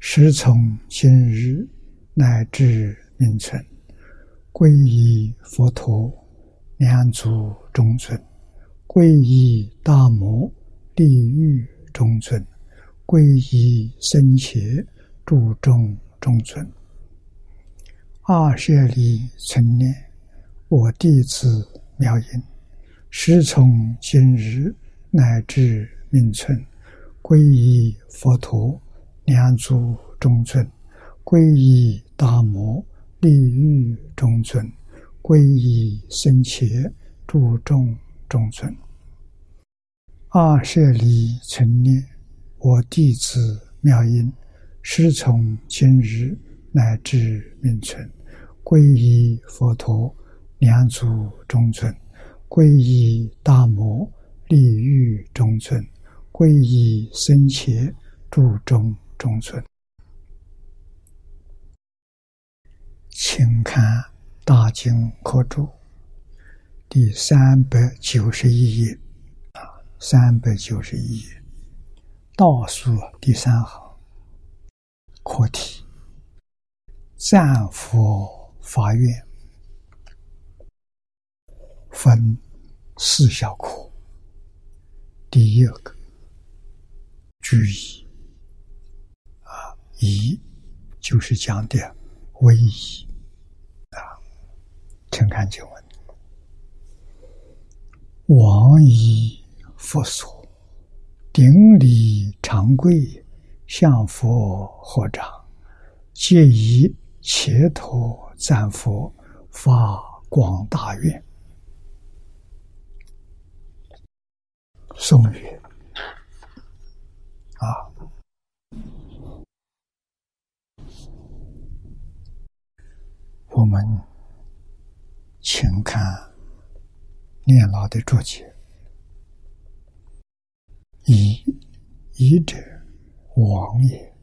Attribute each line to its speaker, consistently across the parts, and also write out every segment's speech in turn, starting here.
Speaker 1: 时从今日乃至命存，皈依佛陀，两足中尊；皈依大摩，地狱中尊；皈依僧伽，注中中尊。二舍利存念，我弟子妙音，时从今日乃至命存，皈依佛陀。两足中尊，皈依大摩利欲中尊，皈依僧伽注众中尊。二舍利存念，我弟子妙音，师从今日乃至命存，皈依佛陀两足中尊，皈依大摩利欲中尊，皈依僧伽注众。中尊，请看《大经科注》第三百九十一页。啊，三百九十一页。倒数第三行，课题：赞佛法院。分四小课，第一个。注意。一就是讲的威仪啊，请看经文：王以佛所，顶礼长跪，向佛合掌，皆以切头赞佛，发广大愿。颂曰：啊。我们请看念老的注解：一一者，王也，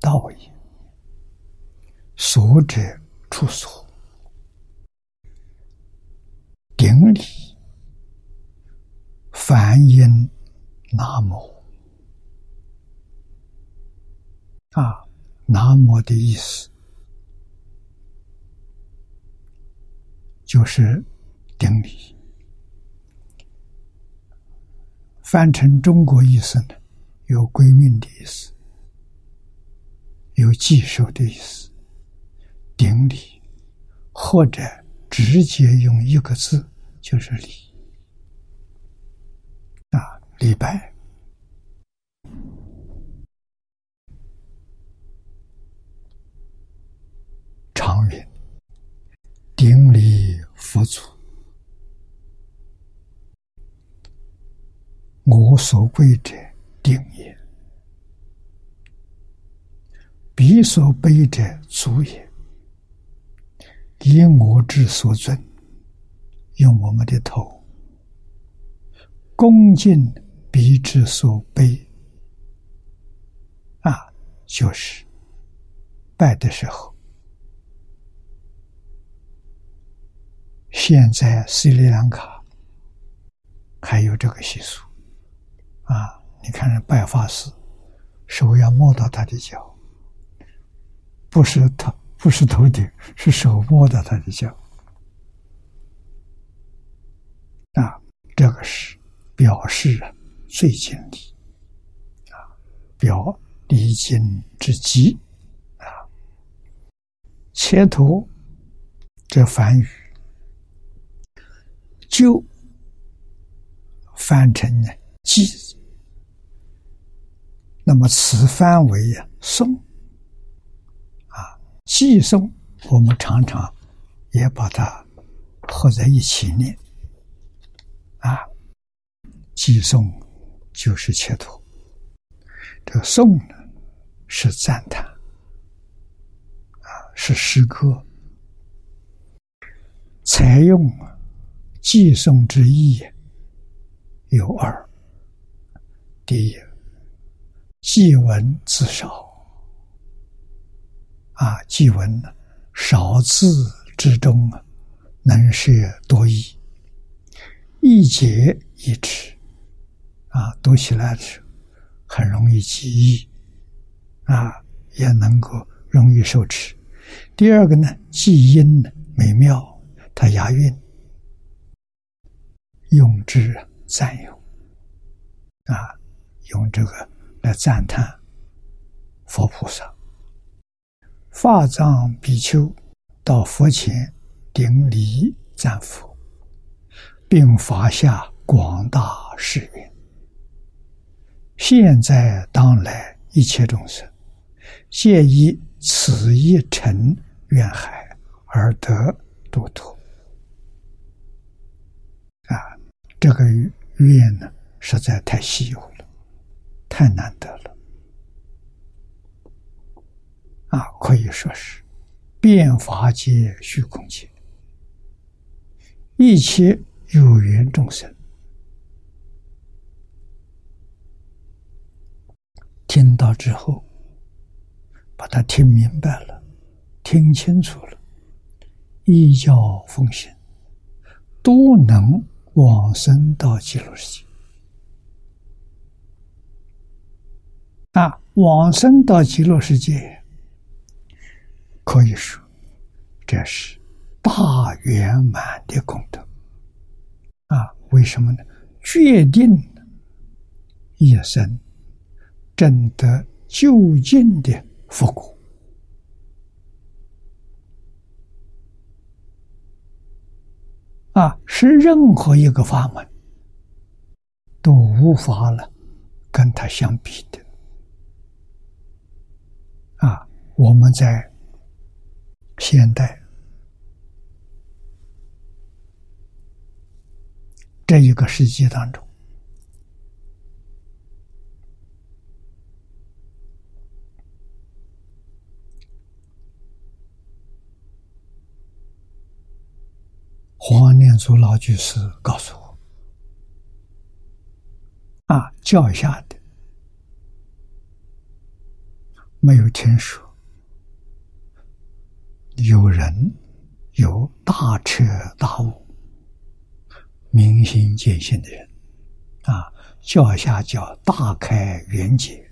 Speaker 1: 道也；所者，处所。顶礼，梵音南无啊，南无的意思。就是顶礼，翻成中国意思呢，有归命的意思，有继受的意思。顶礼，或者直接用一个字，就是礼啊，礼拜。长云，佛祖，我所归者定也；彼所悲者足也。以我之所尊，用我们的头恭敬彼之所悲，啊，就是拜的时候。现在斯里兰卡还有这个习俗啊！你看人，拜法师手要摸到他的脚，不是头，不是头顶，是手摸到他的脚啊！这个是表示最敬礼啊，表礼敬之极啊。前头这梵语。就翻成呢记，那么此翻为呀诵啊记诵，我们常常也把它合在一起念啊记诵就是切图，这个诵呢是赞叹啊是诗歌，采用寄送之意有二：第一，祭文字少，啊，祭文少字之中啊，能摄多义，一节一尺，啊，读起来的时候很容易记忆，啊，也能够容易受持。第二个呢，记音呢美妙，它押韵，用之赞咏，啊，用这个来赞叹佛菩萨。法藏比丘到佛前顶礼赞佛，并发下广大誓愿：现在当来一切众生，皆以。此一尘愿海而得度脱啊！这个愿呢，实在太稀有了，太难得了啊！可以说是变法界、虚空界一切有缘众生听到之后。把他听明白了，听清楚了，依教奉行，都能往生到极乐世界。啊，往生到极乐世界，可以说这是大圆满的功德。啊，为什么呢？决定一生真得究竟的。复古啊，是任何一个法门都无法了跟它相比的啊！我们在现代这一个世界当中。黄念祖老居士告诉我：“啊，教下的。没有听说有人有大彻大悟、明心见性的人，啊，教下叫大开圆解，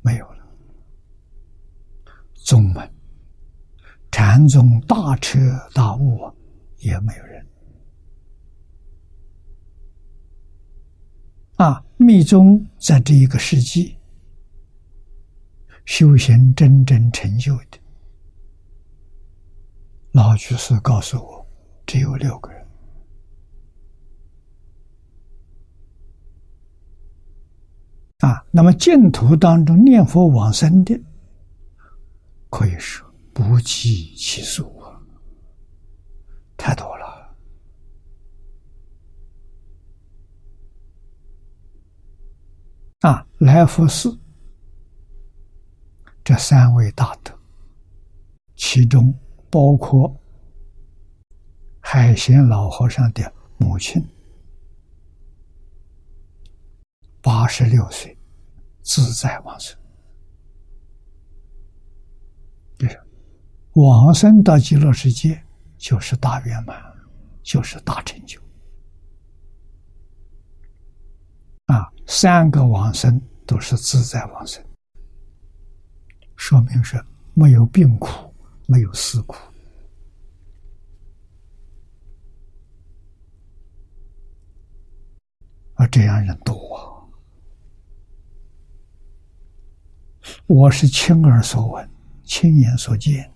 Speaker 1: 没有了，宗门。”禅宗大彻大悟也没有人啊！密宗在这一个世纪修行真正成就的，老居士告诉我，只有六个人啊。那么净土当中念佛往生的，可以说。不计其数啊，太多了啊！来福寺这三位大德，其中包括海贤老和尚的母亲，八十六岁自在往生。往生到极乐世界就是大圆满，就是大成就。啊，三个往生都是自在往生，说明是没有病苦，没有死苦。啊，这样人多啊！我是亲耳所闻，亲眼所见。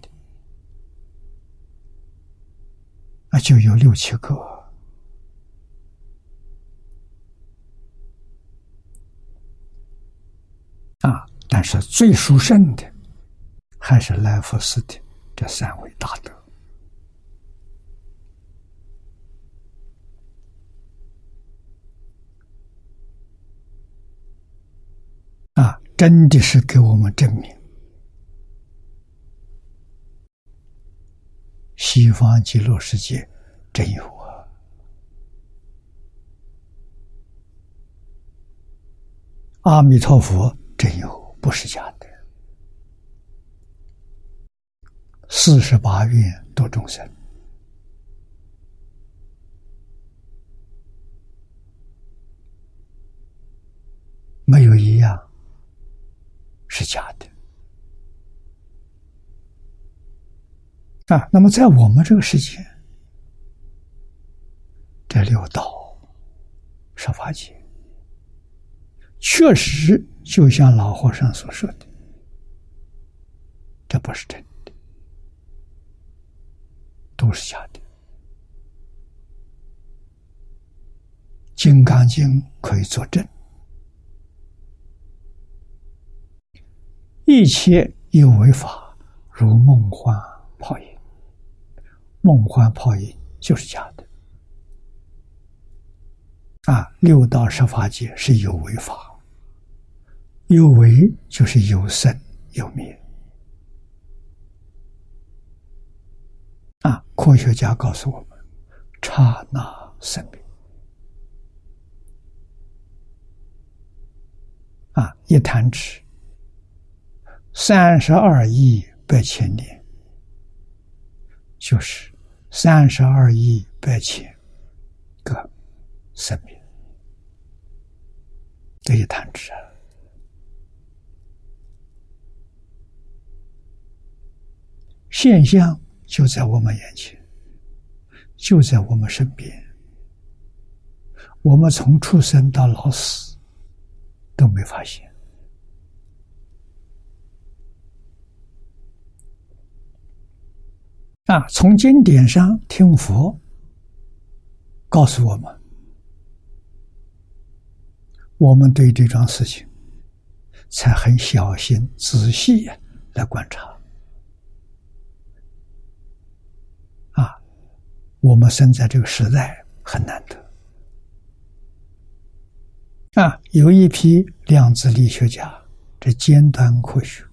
Speaker 1: 那就有六七个。啊，但是最殊胜的还是来福寺的这三位大德。啊，真的是给我们证明西方极乐世界真有啊！阿弥陀佛真有，不是假的。四十八愿度众生，没有一样是假的。啊，那么在我们这个世界，这六道十法界，确实就像老和尚所说的，这不是真的，都是假的。《金刚经》可以作证，一切有为法，如梦幻泡影。梦幻泡影就是假的啊！六道十法界是有为法，有为就是有生有灭啊！科学家告诉我们，刹那生灭啊！一弹指，三十二亿八千年，就是。三十二亿八千个生命，这一弹指啊，现象就在我们眼前，就在我们身边。我们从出生到老死都没发现。啊，从经典上听佛告诉我们，我们对这桩事情才很小心仔细来观察。啊，我们生在这个时代很难得。啊，有一批量子力学家，这尖端科学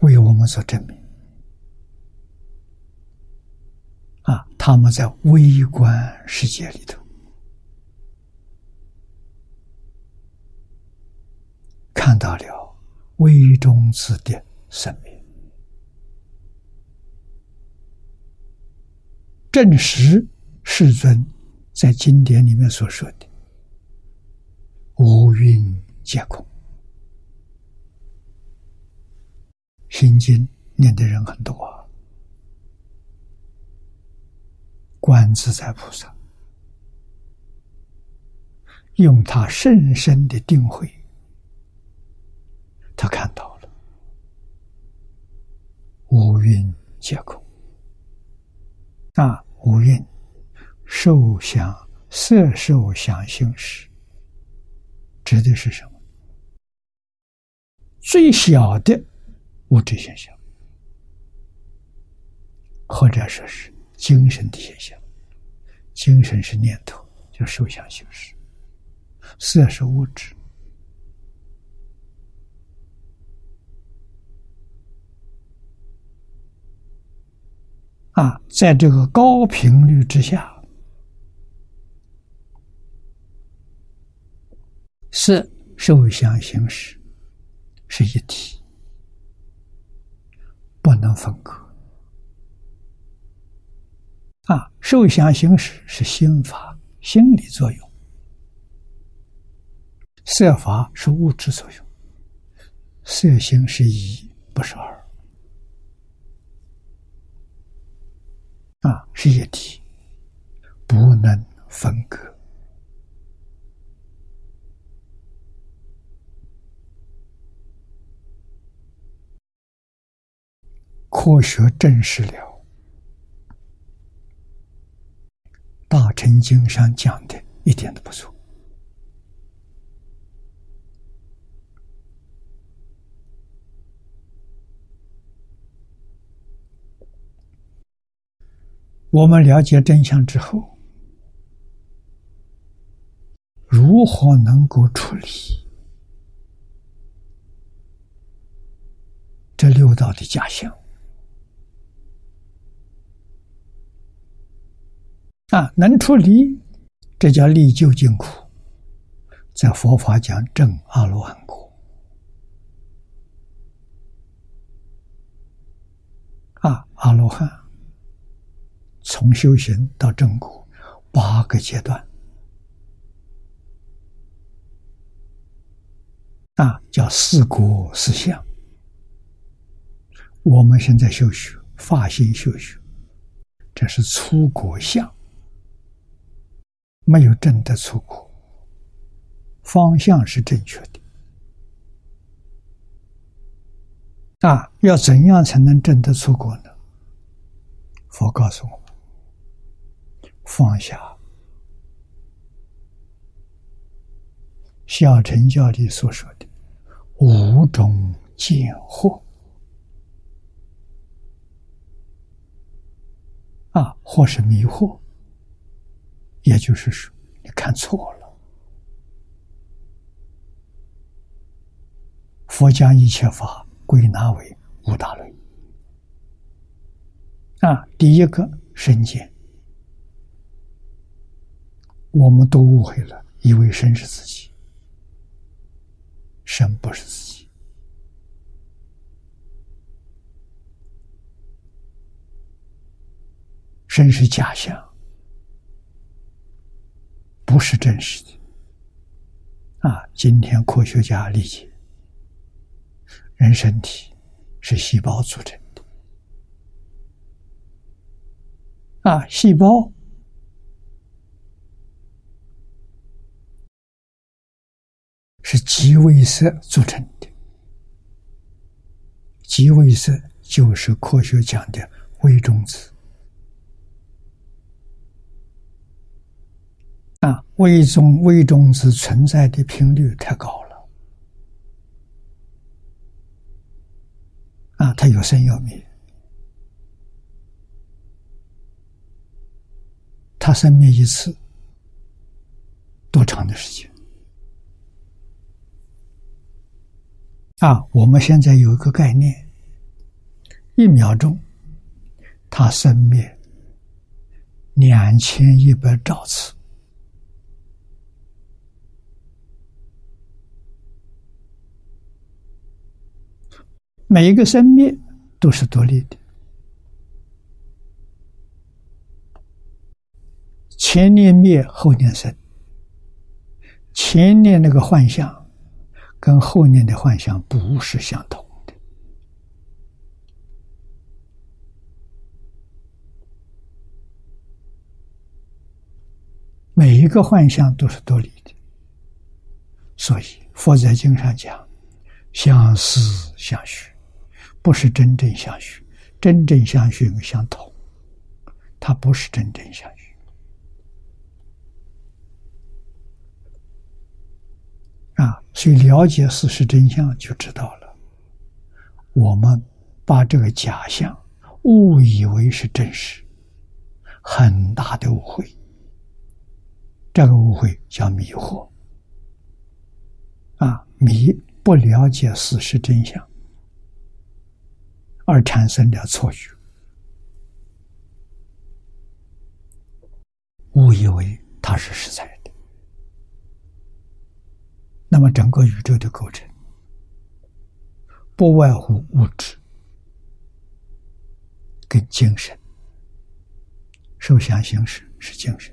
Speaker 1: 为我们所证明。啊，他们在微观世界里头看到了微中子的生命，证实世尊在经典里面所说的“无蕴皆空”。心经念的人很多啊。观自在菩萨用他甚深的定慧，他看到了五蕴皆空那，五蕴受想色受想行识，指的是什么？最小的物质现象，或者说是。精神的现象，精神是念头，就受想行识；色是物质。啊，在这个高频率之下，色受想行识是一体，不能分割。啊，受想行识是心法，心理作用；色法是物质作用。色心是一，不是二。啊，是一体，不能分割。科学证实了。大乘经上讲的一点都不错。我们了解真相之后，如何能够处理这六道的假象？啊，能出离，这叫离究竟苦，在佛法讲正阿罗汉果。啊，阿罗汉从修行到正果八个阶段，啊，叫四果四相。我们现在修学发心修学，这是出果相。没有真的出国，方向是正确的。啊，要怎样才能真的出国呢？佛告诉我们：放下小乘教里所说的五种见惑。啊，或是迷惑。也就是说，你看错了。佛将一切法归纳为五大类。啊，第一个身见，我们都误会了，以为身是自己，身不是自己，身是假象。不是真实的啊！今天科学家理解，人身体是细胞组成的啊，细胞是极微色组成的，极微色就是科学讲的微中子。啊，微中微中子存在的频率太高了，啊，它有生有灭，它生灭一次多长的时间？啊，我们现在有一个概念，一秒钟它生灭两千一百兆次。每一个生灭都是独立的，前念灭，后念生。前念那个幻象，跟后念的幻象不是相同的。每一个幻象都是独立的，所以佛在经上讲，相思相许。不是真正相续，真正相续相同，它不是真正相续啊！所以了解事实真相就知道了。我们把这个假象误以为是真实，很大的误会。这个误会叫迷惑啊！迷不了解事实真相。而产生了错觉，误以为它是实在的。那么，整个宇宙的构成不外乎物质跟精神，受想行识是精神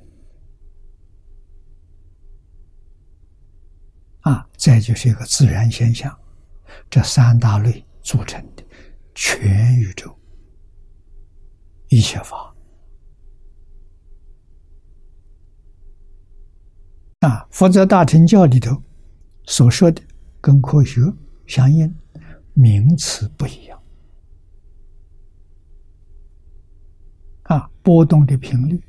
Speaker 1: 啊，再就是一个自然现象，这三大类组成。全宇宙一切法啊，佛在大乘教里头所说的跟科学相应，名词不一样啊，波动的频率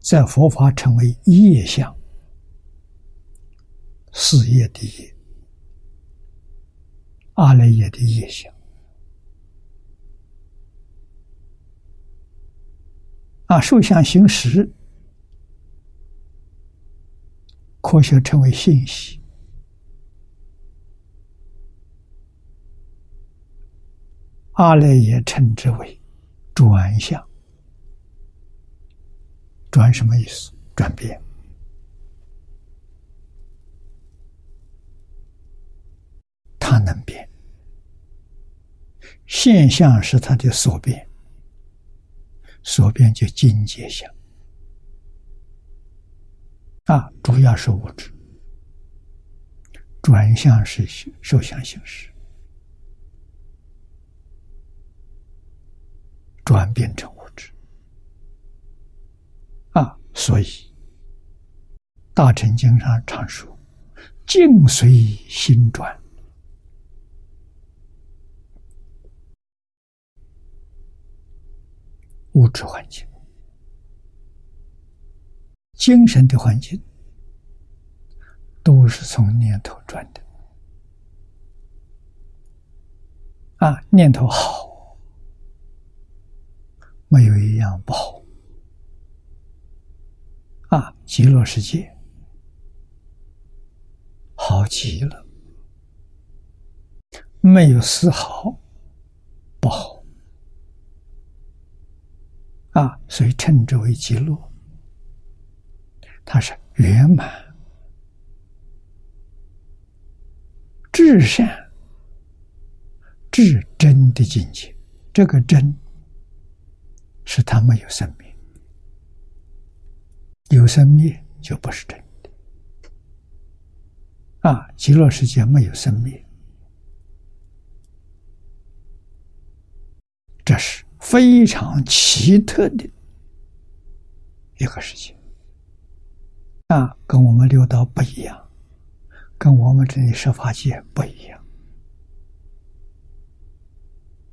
Speaker 1: 在佛法称为业相，事业第一。阿赖耶的业相啊，受想行识，科学称为信息；阿赖耶称之为转向转什么意思？转变。它能变，现象是它的所变，所变就境界相。啊，主要是物质，转向是受想行识，转变成物质。啊，所以《大乘经》上常说：“境随心转。”物质环境、精神的环境，都是从念头转的。啊，念头好，没有一样不好。啊，极乐世界好极了，没有丝毫不好。啊，所以称之为极乐，它是圆满、至善、至真的境界。这个真，是它没有生命，有生命就不是真的。啊，极乐世界没有生命，这是。非常奇特的一个事情啊，跟我们六道不一样，跟我们这里十法界不一样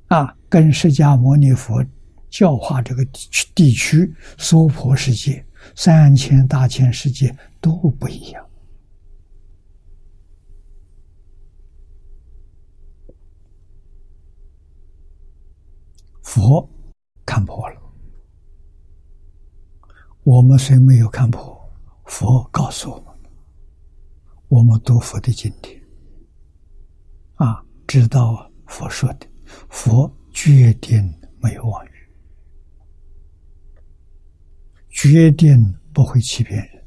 Speaker 1: 啊，跟释迦牟尼佛教化这个地区地区娑婆世界、三千大千世界都不一样。佛看破了，我们虽没有看破，佛告诉我们，我们读佛的经典，啊，知道佛说的，佛决定没有妄语，决定不会欺骗人，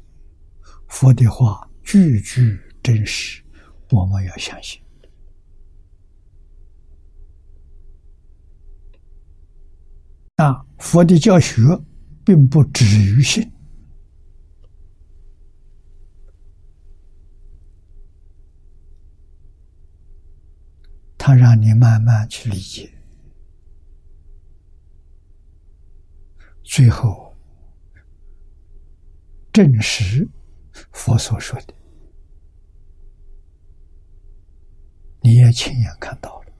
Speaker 1: 佛的话句句真实，我们要相信。啊，佛的教学并不止于信，他让你慢慢去理解，最后证实佛所说的，你也亲眼看到了，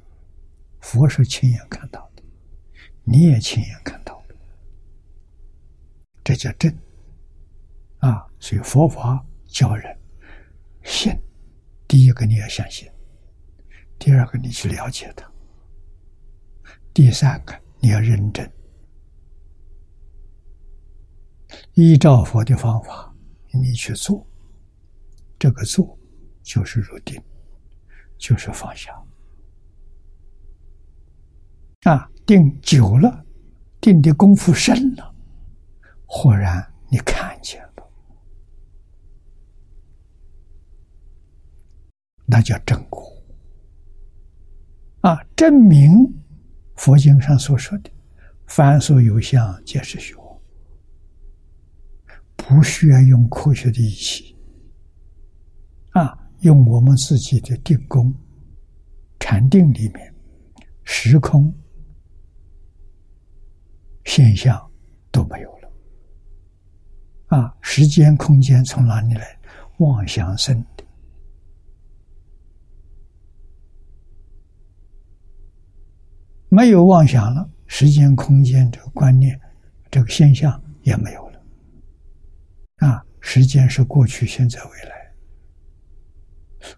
Speaker 1: 佛是亲眼看到。你也亲眼看到，这叫真啊！所以佛法教人信，第一个你要相信，第二个你去了解它，第三个你要认真，依照佛的方法你去做，这个做就是入定，就是放下啊。定久了，定的功夫深了，忽然你看见了，那叫正果啊！证明佛经上所说的“凡所有相，皆是虚妄”，不需要用科学的仪器啊，用我们自己的定功、禅定里面时空。现象都没有了，啊，时间空间从哪里来？妄想生的，没有妄想了，时间空间这个观念，这个现象也没有了，啊，时间是过去、现在、未来，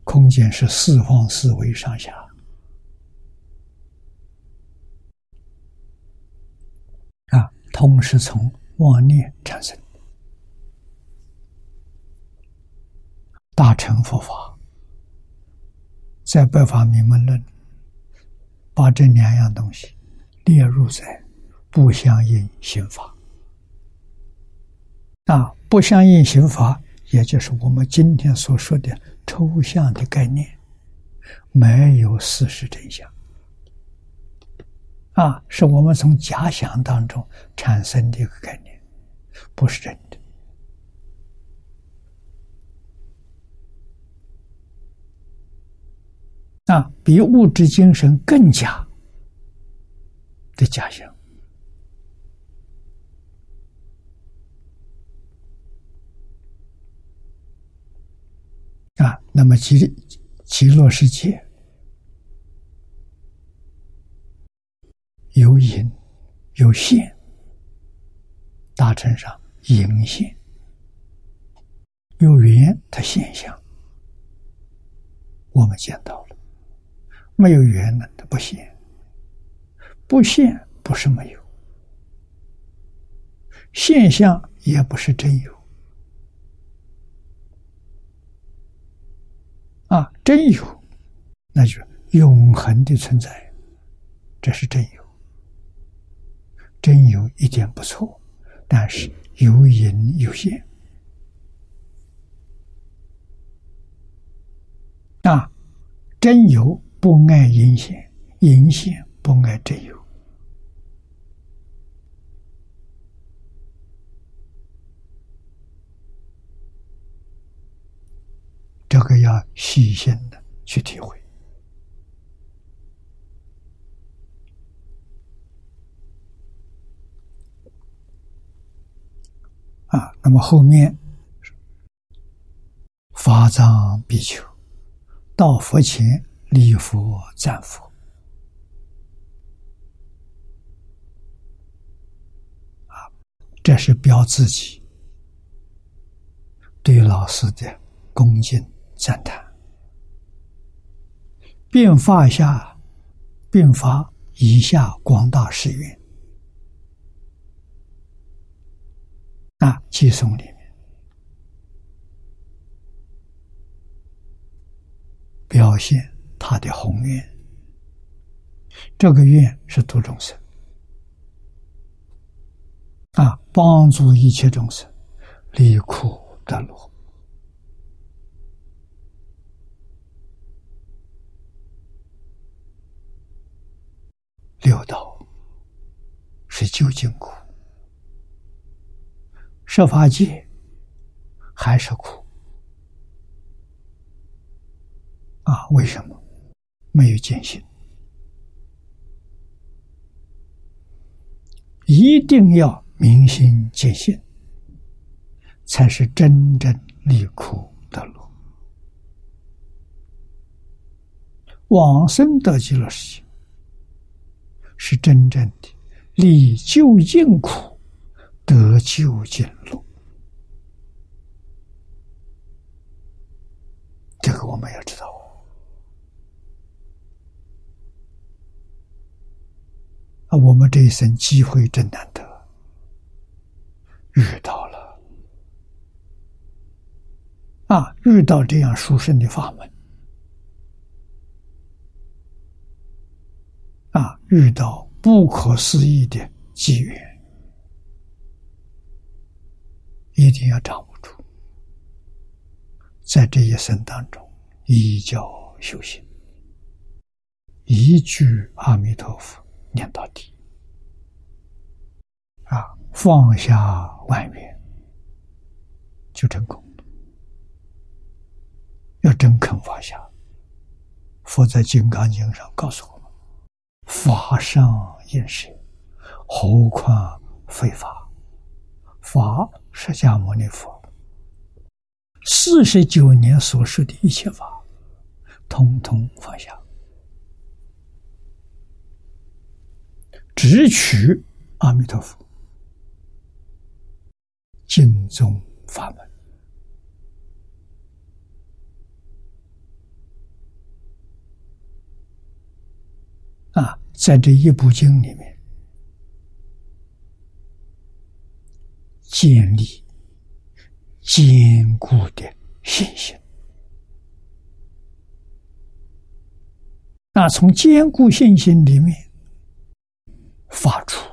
Speaker 1: 空间是四方四维上下。同时从妄念产生，大乘佛法在《百法明门论》把这两样东西列入在不相应刑法啊，不相应刑法，也就是我们今天所说的抽象的概念，没有事实真相。啊，是我们从假想当中产生的一个概念，不是真的。啊，比物质精神更假的假象。啊，那么极极乐世界。有隐有现，大乘上隐现，有缘它现象，我们见到了；没有缘呢，它不现，不现不是没有，现象也不是真有，啊，真有，那就永恒的存在，这是真有。真有一点不错，但是有隐有现。啊，真有不爱隐现，隐现不爱真有。这个要细心的去体会。啊，那么后面法藏比丘到佛前礼佛赞佛，啊，这是表自己对老师的恭敬赞叹，并发下，并发以下广大誓愿。啊，寄送里面表现他的宏愿，这个愿是度众生，啊，帮助一切众生离苦得乐。六道是究竟苦。设法界还是苦啊？为什么没有见性？一定要明心见性，才是真正离苦的路。往生得极乐世界，是真正的离究竟苦。得救见路，这个我们要知道啊！我们这一生机会真难得，遇到了啊！遇到这样殊胜的法门啊！遇到不可思议的机缘。一定要掌握住，在这一生当中，依教修行，一句阿弥陀佛念到底，啊，放下万缘，就成功。要真肯放下，佛在《金刚经》上告诉我们：“法上应舍，何况非法？法。”释迦牟尼佛四十九年所说的一切法，通通放下，只取阿弥陀佛经宗法门啊，在这一部经里面。建立坚固的信心。那从坚固信心里面发出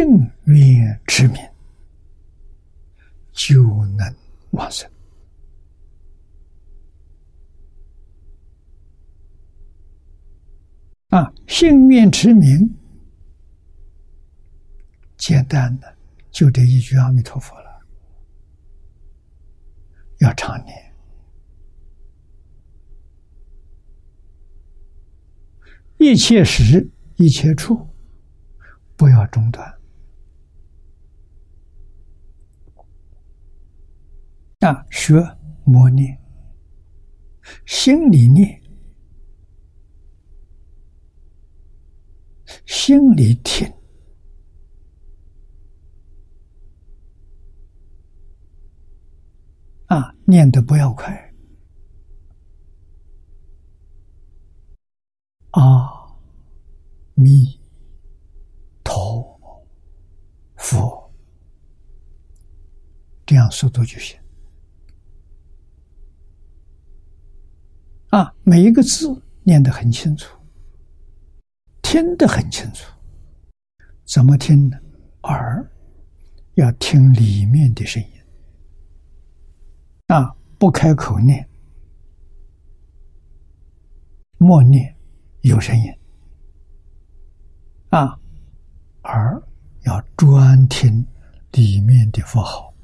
Speaker 1: 幸愿持名，就能往生。啊，幸愿持名，简单的，就这一句阿弥陀佛了，要常念。一切时，一切处，不要中断。啊，学默念，心里念，心里听，啊，念的不要快。阿弥陀佛，这样速度就行。啊，每一个字念得很清楚，听得很清楚。怎么听呢？耳要听里面的声音，啊，不开口念，默念。有声音啊，耳要专听里面的佛号，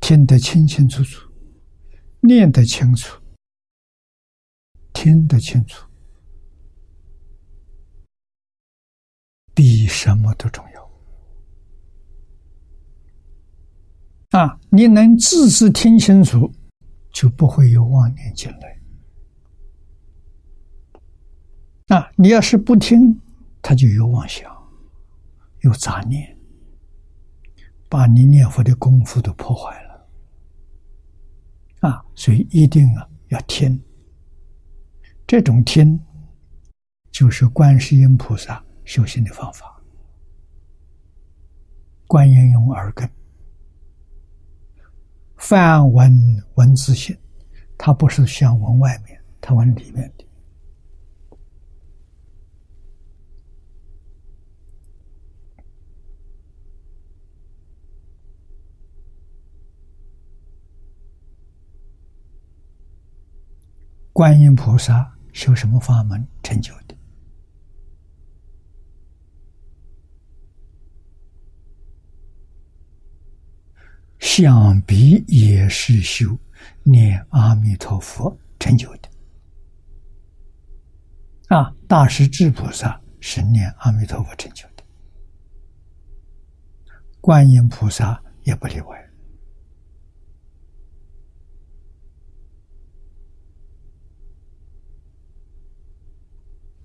Speaker 1: 听得清清楚楚，念得清楚，听得清楚，比什么都重要啊！你能字字听清楚，就不会有妄念进来。啊，你要是不听，他就有妄想，有杂念，把你念佛的功夫都破坏了。啊，所以一定啊要听。这种听，就是观世音菩萨修行的方法。观音用耳根，梵文文字性，它不是像文外面，它往里面的。观音菩萨修什么法门成就的？想必也是修念阿弥陀佛成就的。啊，大势至菩萨是念阿弥陀佛成就的，观音菩萨也不例外。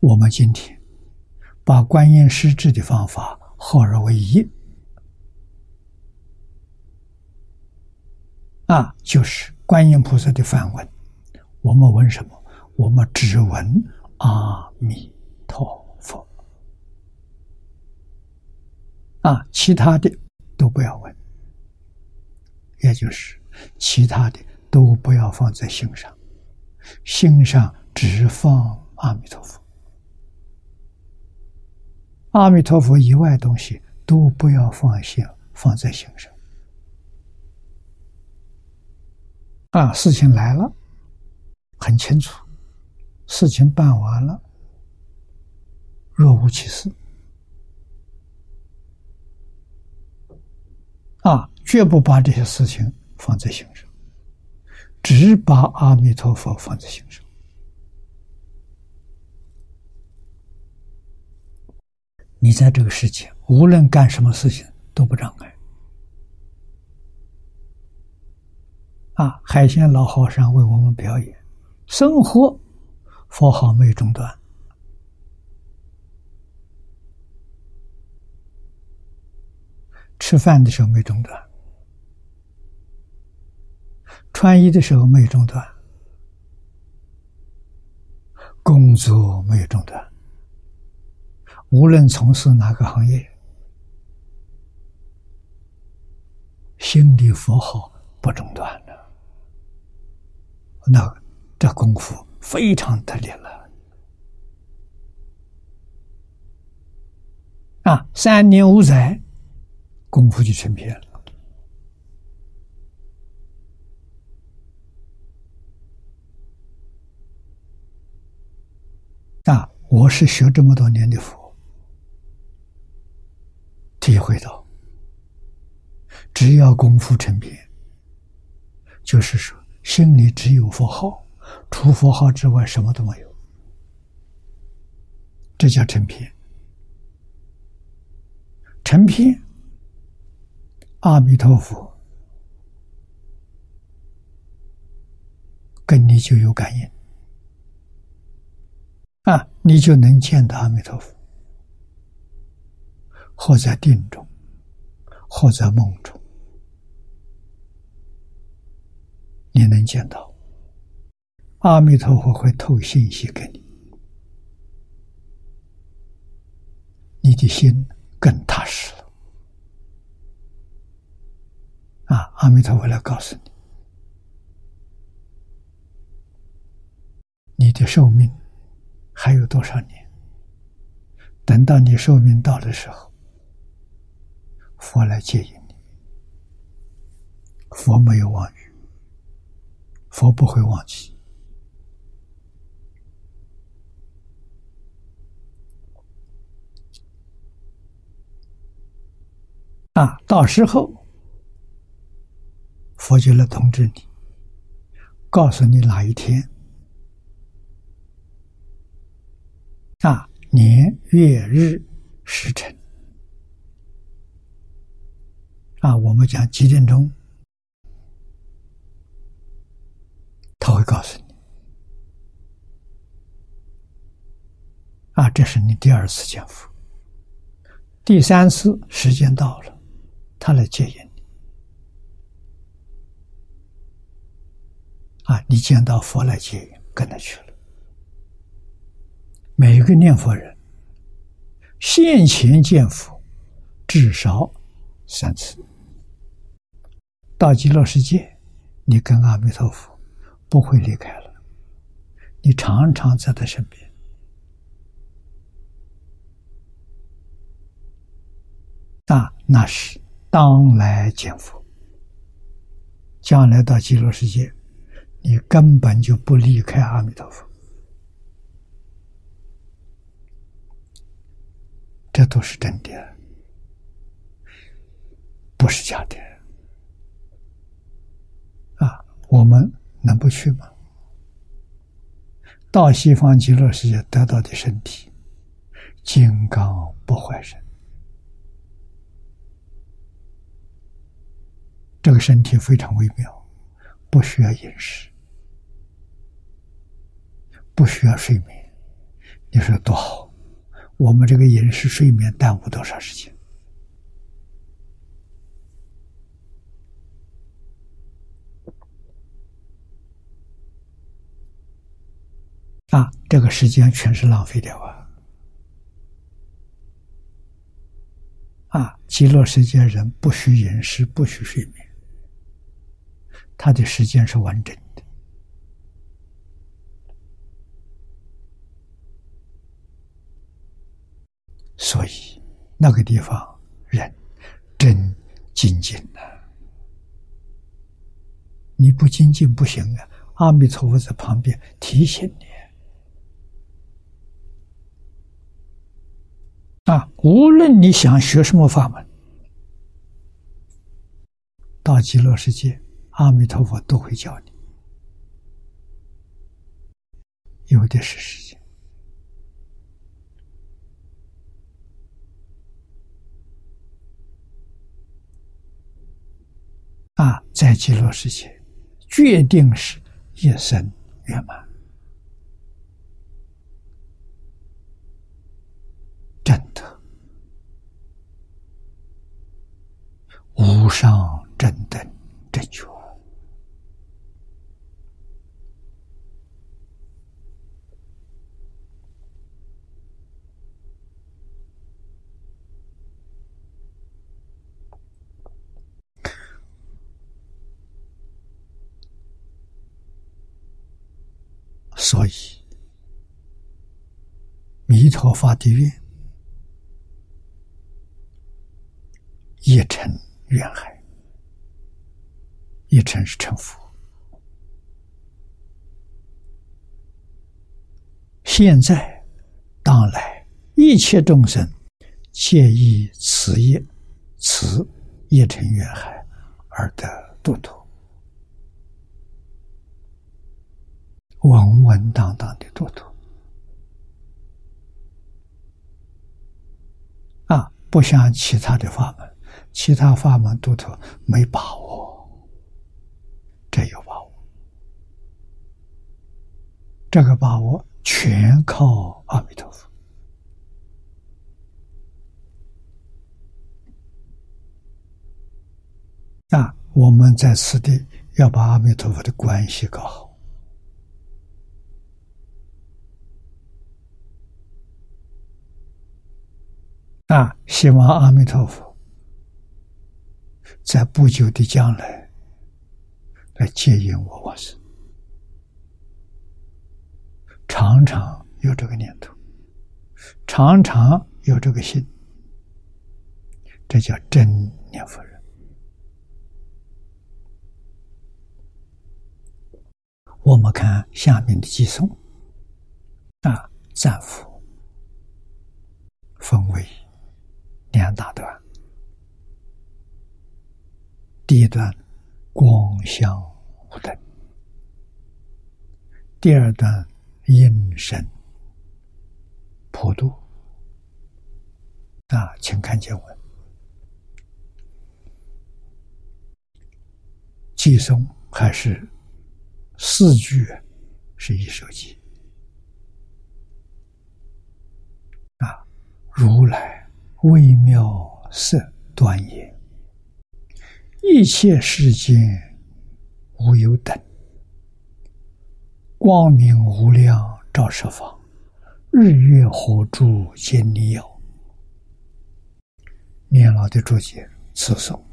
Speaker 1: 我们今天把观音施智的方法合而为一，啊，就是观音菩萨的梵文。我们闻什么？我们只闻阿弥陀佛，啊，其他的都不要问，也就是其他的都不要放在心上，心上只放阿弥陀佛。阿弥陀佛以外东西都不要放心，放在心上。啊，事情来了，很清楚，事情办完了，若无其事。啊，绝不把这些事情放在心上，只把阿弥陀佛放在心上。你在这个世界，无论干什么事情都不障碍。啊，海鲜老和尚为我们表演，生活佛号没中断，吃饭的时候没中断，穿衣的时候没中断，工作没有中断。无论从事哪个行业，心里佛号不中断了，那这功夫非常得力了。啊，三年五载，功夫就成片了。啊，我是学这么多年的佛，体会到，只要功夫成片，就是说心里只有佛号，除佛号之外什么都没有，这叫成片。成片，阿弥陀佛跟你就有感应。啊，你就能见到阿弥陀佛，或在定中，或在梦中，你能见到阿弥陀佛会透信息给你，你的心更踏实了。啊，阿弥陀佛来告诉你，你的寿命。还有多少年？等到你寿命到的时候，佛来接引你。佛没有忘语，佛不会忘记。啊，到时候佛就来通知你，告诉你哪一天。啊，年月日时辰啊，我们讲几点钟，他会告诉你。啊，这是你第二次见佛，第三次时间到了，他来接引你。啊，你见到佛来接引，跟他去了。每一个念佛人，现前见佛至少三次。到极乐世界，你跟阿弥陀佛不会离开了，你常常在他身边。那，那是当来见佛，将来到极乐世界，你根本就不离开阿弥陀佛。这都是真的，不是假的。啊，我们能不去吗？到西方极乐世界得到的身体，金刚不坏身，这个身体非常微妙，不需要饮食，不需要睡眠，你说多好。我们这个饮食睡眠耽误多少时间？啊，这个时间全是浪费掉啊！啊，极乐世界人不需饮食，不需睡眠，他的时间是完整的。所以，那个地方人真精进呐！你不精进不行啊！阿弥陀佛在旁边提醒你啊！无论你想学什么法门，到极乐世界，阿弥陀佛都会教你，有的是时间。啊，在极乐世界，决定是一生圆满，真的无上正等正觉。所以，弥陀发的愿，一成远海，一成是成佛。现在当来一切众生，皆以此业、此一成愿海而得度脱，稳稳当当的度脱。啊，不像其他的法门，其他法门度脱没把握，这有把握，这个把握。全靠阿弥陀佛那！我们在此地要把阿弥陀佛的关系搞好啊！希望阿弥陀佛在不久的将来来接引我往生。常常有这个念头，常常有这个心，这叫真念佛人。我们看下面的寄颂啊，赞佛分为两大段，第一段光香无等，第二段。应身普度啊，请看经文。寄诵还是四句是一首偈啊，如来微妙色端严，一切世间无有等。光明无量照十方，日月火柱皆你有。年老的注解词颂，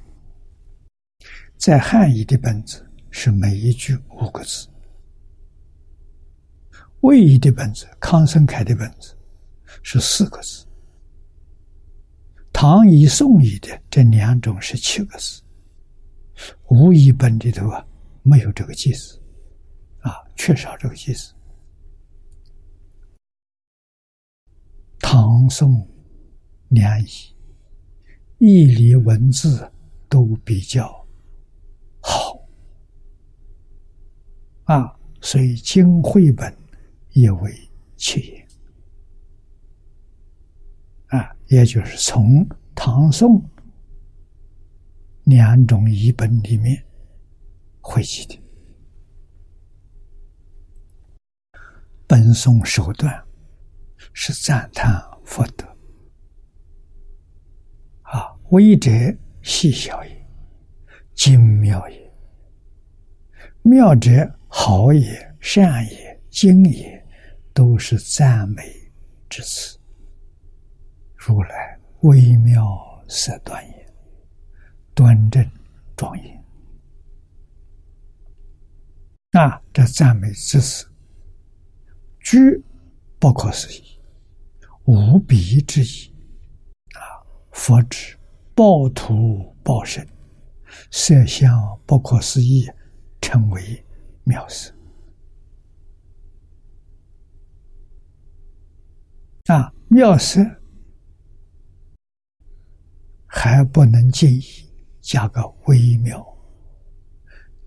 Speaker 1: 在汉译的本子是每一句五个字，魏译的本子、康生凯的本子是四个字，唐译、宋译的这两种是七个字，吴译本里头啊没有这个记字。啊，缺少这个意思。唐宋两译译理文字都比较好啊，所以经绘本也为起言啊，也就是从唐宋两种译本里面汇集的。本颂首段是赞叹福德啊，微者细小也，精妙也；妙者好也，善也，精也，都是赞美之词。如来微妙色端也，端正庄严。那这赞美之词。具不可思议，无比之意啊！佛指报土报身，色相不可思议，称为妙色啊！妙色还不能尽意，加个微妙、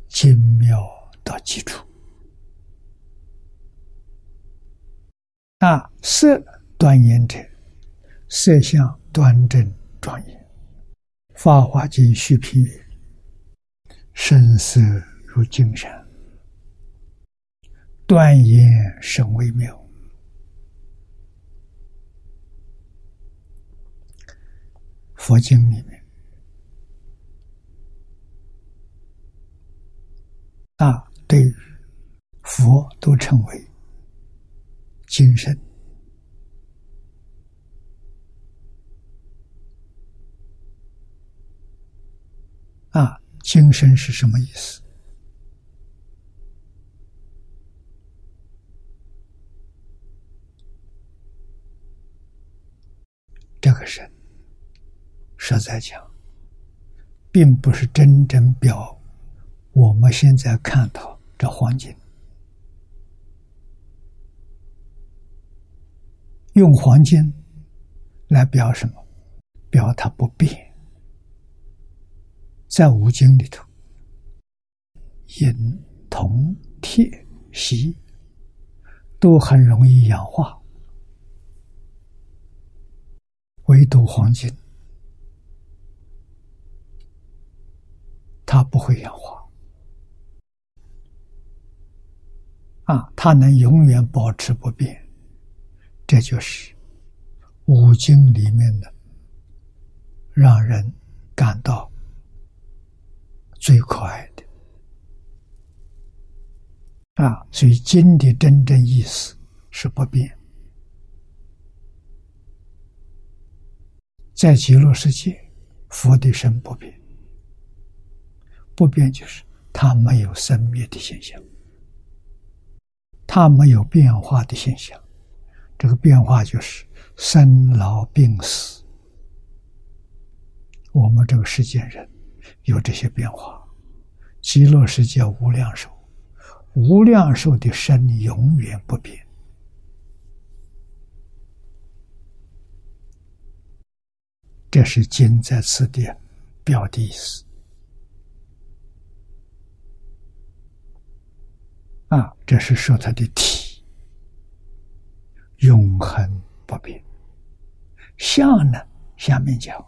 Speaker 1: 精妙的基础。啊，色端严者，色相端正庄严。《法华经》续品：“声色如金山，端严甚微妙。”佛经里面，啊，对佛都称为。精神啊，精神是什么意思？这个神实在讲，并不是真正表我们现在看到这黄金。用黄金来表什么？表它不变。在五经里头，银、铜、铁、锡都很容易氧化，唯独黄金。它不会氧化，啊，它能永远保持不变，这就是五经里面的让人感到最可爱的啊。所以经的真正意思是不变，在极乐世界，佛的身不变。不变就是它没有生灭的现象，它没有变化的现象。这个变化就是生老病死。我们这个世间人有这些变化。极乐世界无量寿，无量寿的身永远不变。这是经在此地表的意思。啊，这是说它的体永恒不变。相呢，下面讲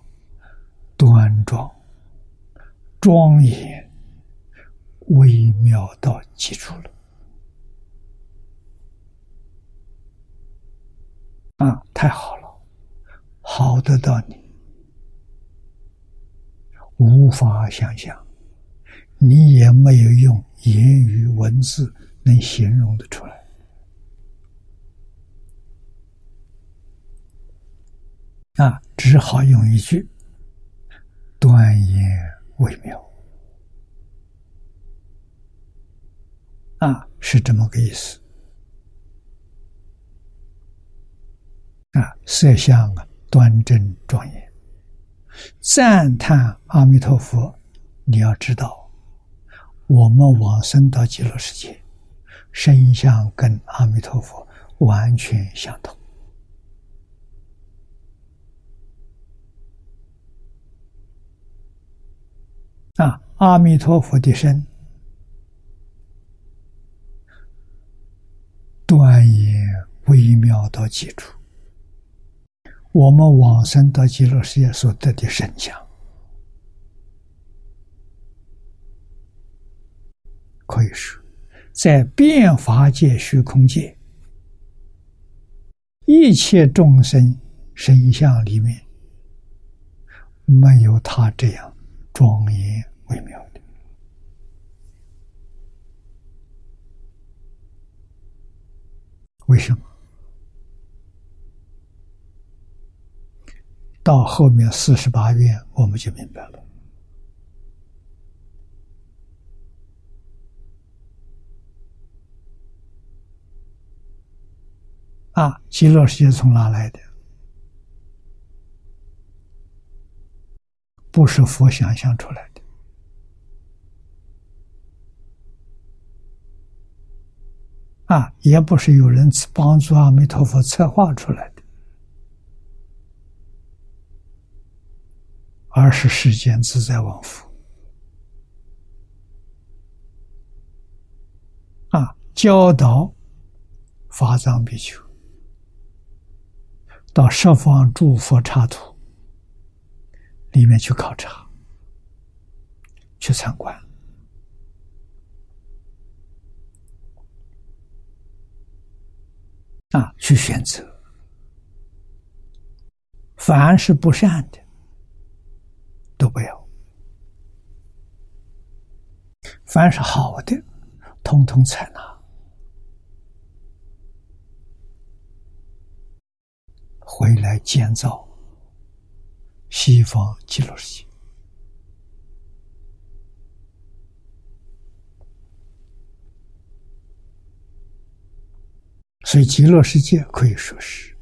Speaker 1: 端庄、庄严、微妙到极处了。啊，太好了，好得到你无法想象，你也没有用言语文字。能形容的出来啊，只好用一句“端严微妙”啊，是这么个意思啊，色相啊，端正庄严，赞叹阿弥陀佛。你要知道，我们往生到极乐世界。身相跟阿弥陀佛完全相同啊！阿弥陀佛的身端严微妙到极处，我们往生到极乐世界所得的身相，可以说。在变法界、虚空界，一切众生身相里面，没有他这样庄严微妙的。为什么？到后面四十八愿，我们就明白了。啊，极乐世界从哪来的？不是佛想象出来的，啊，也不是有人帮助阿弥陀佛策划出来的，而是世间自在王佛啊，教导法藏比丘。到十方诸佛刹土里面去考察、去参观啊，去选择。凡是不善的都不要，凡是好的，通通采纳。回来建造西方极乐世界，所以极乐世界可以说是，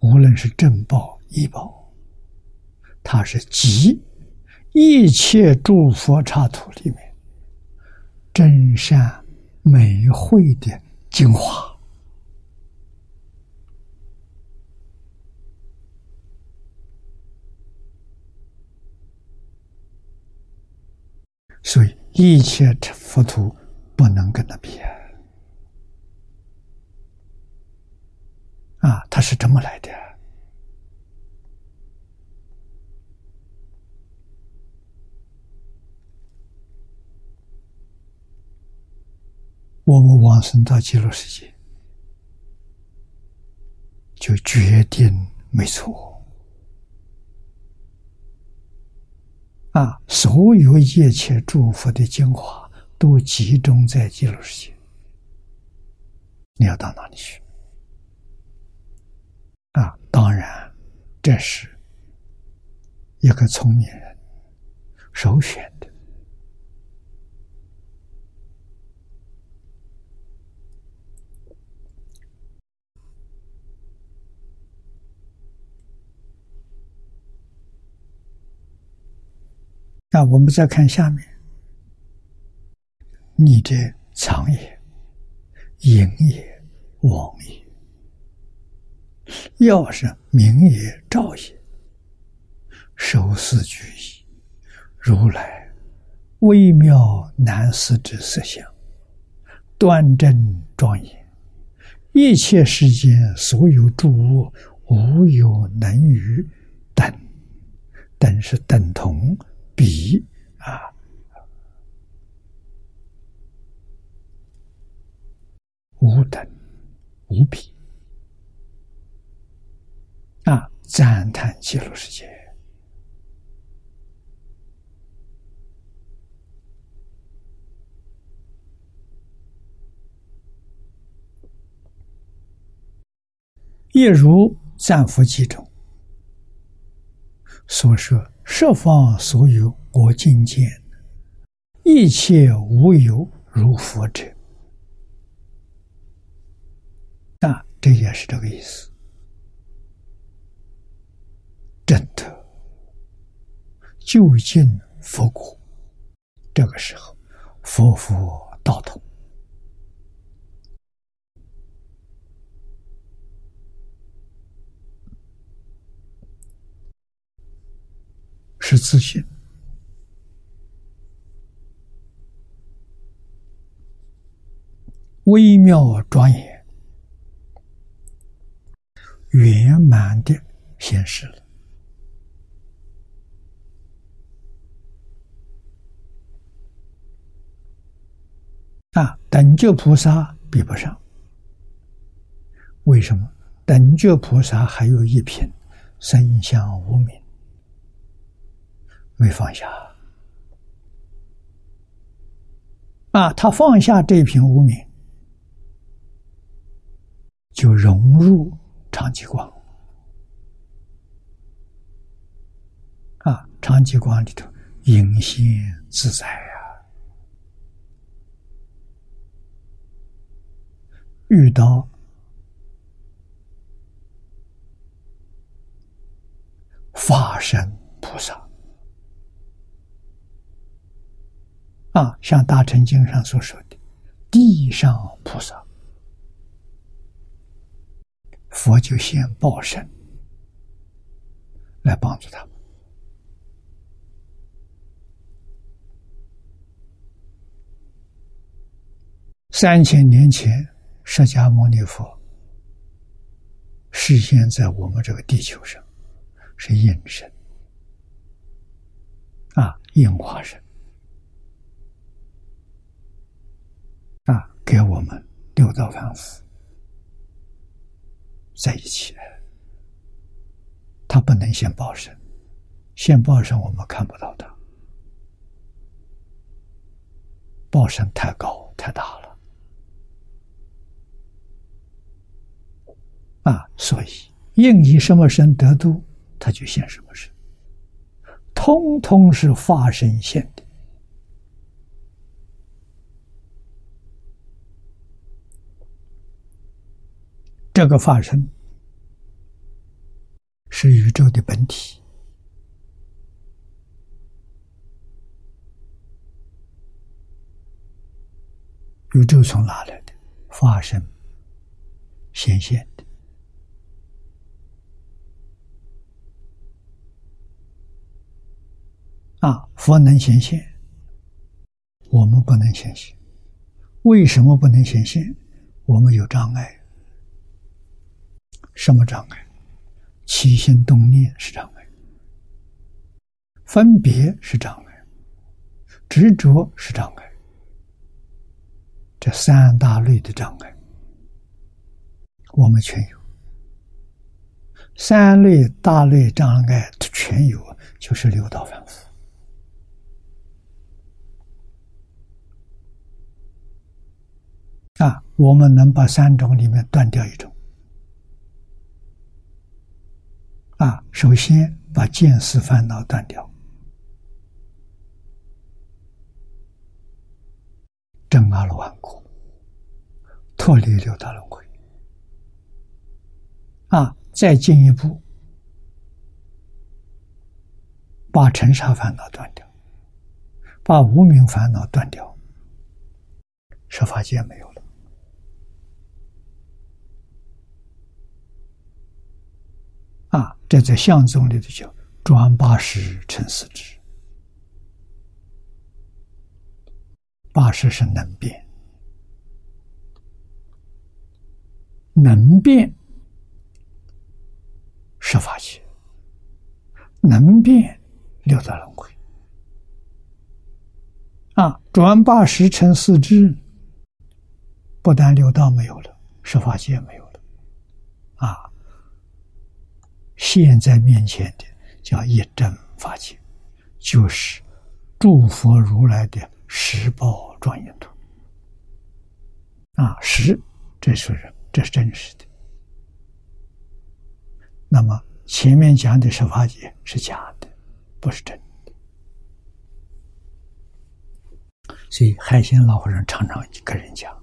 Speaker 1: 无论是正报、医报，它是集一切诸佛刹土里面，真善美慧的精华。所以，一切佛土不能跟他比啊！啊，他是这么来的。我们往生到极乐世界，就决定没错。啊！所有一切祝福的精华都集中在极乐世界，你要到哪里去？啊！当然，这是一个聪明人首选的。那我们再看下面，你的藏也、隐也、妄也，要是明也、照也，受四俱矣。如来微妙难思之色相，端正庄严，一切世间所有诸物，无有能与等，等是等同。比啊，无等无比啊！赞叹极乐世界，亦如赞佛记中所说。十方所有我境界，一切无有如佛者。那，这也是这个意思。真的，就近佛国，这个时候，佛佛道同，是自信，微妙庄严，圆满的显示了啊！等觉菩萨比不上，为什么？等觉菩萨还有一品身相无名。没放下啊！他放下这瓶无名，就融入长吉光啊！长吉光里头隐现自在呀，遇到法身菩萨。啊，像《大乘经》上所说的，地上菩萨，佛就现报身来帮助他们。三千年前，释迦牟尼佛实现在我们这个地球上，是应身啊，应化身。给我们六道凡夫在一起，他不能现报身，现报身我们看不到他，报身太高太大了啊！所以应以什么身得度，他就现什么身，通通是化身现的。这个发生是宇宙的本体，宇宙从哪来的？发生显现的啊，佛能显现，我们不能显现。为什么不能显现？我们有障碍。什么障碍？起心动念是障碍，分别是障碍，执着是障碍。这三大类的障碍，我们全有。三类大类障碍全有，就是六道凡夫。啊，我们能把三种里面断掉一种。啊，首先把见思烦恼断掉。正阿罗汉果，脱离六道轮回。啊，再进一步，把尘沙烦恼断掉，把无名烦恼断掉，十法界没有了。啊，这在相宗里头叫转八十成四智。八十是能变，能变是法界，能变六道轮回。啊，转八十成四智，不但六道没有了，十法界没有了，啊，现在面前的叫一真法界，就是诸佛如来的。十报庄严图啊，十，这是，这是真实的。那么前面讲的十法界是假的，不是真的。所以海鲜老和尚常常跟人讲：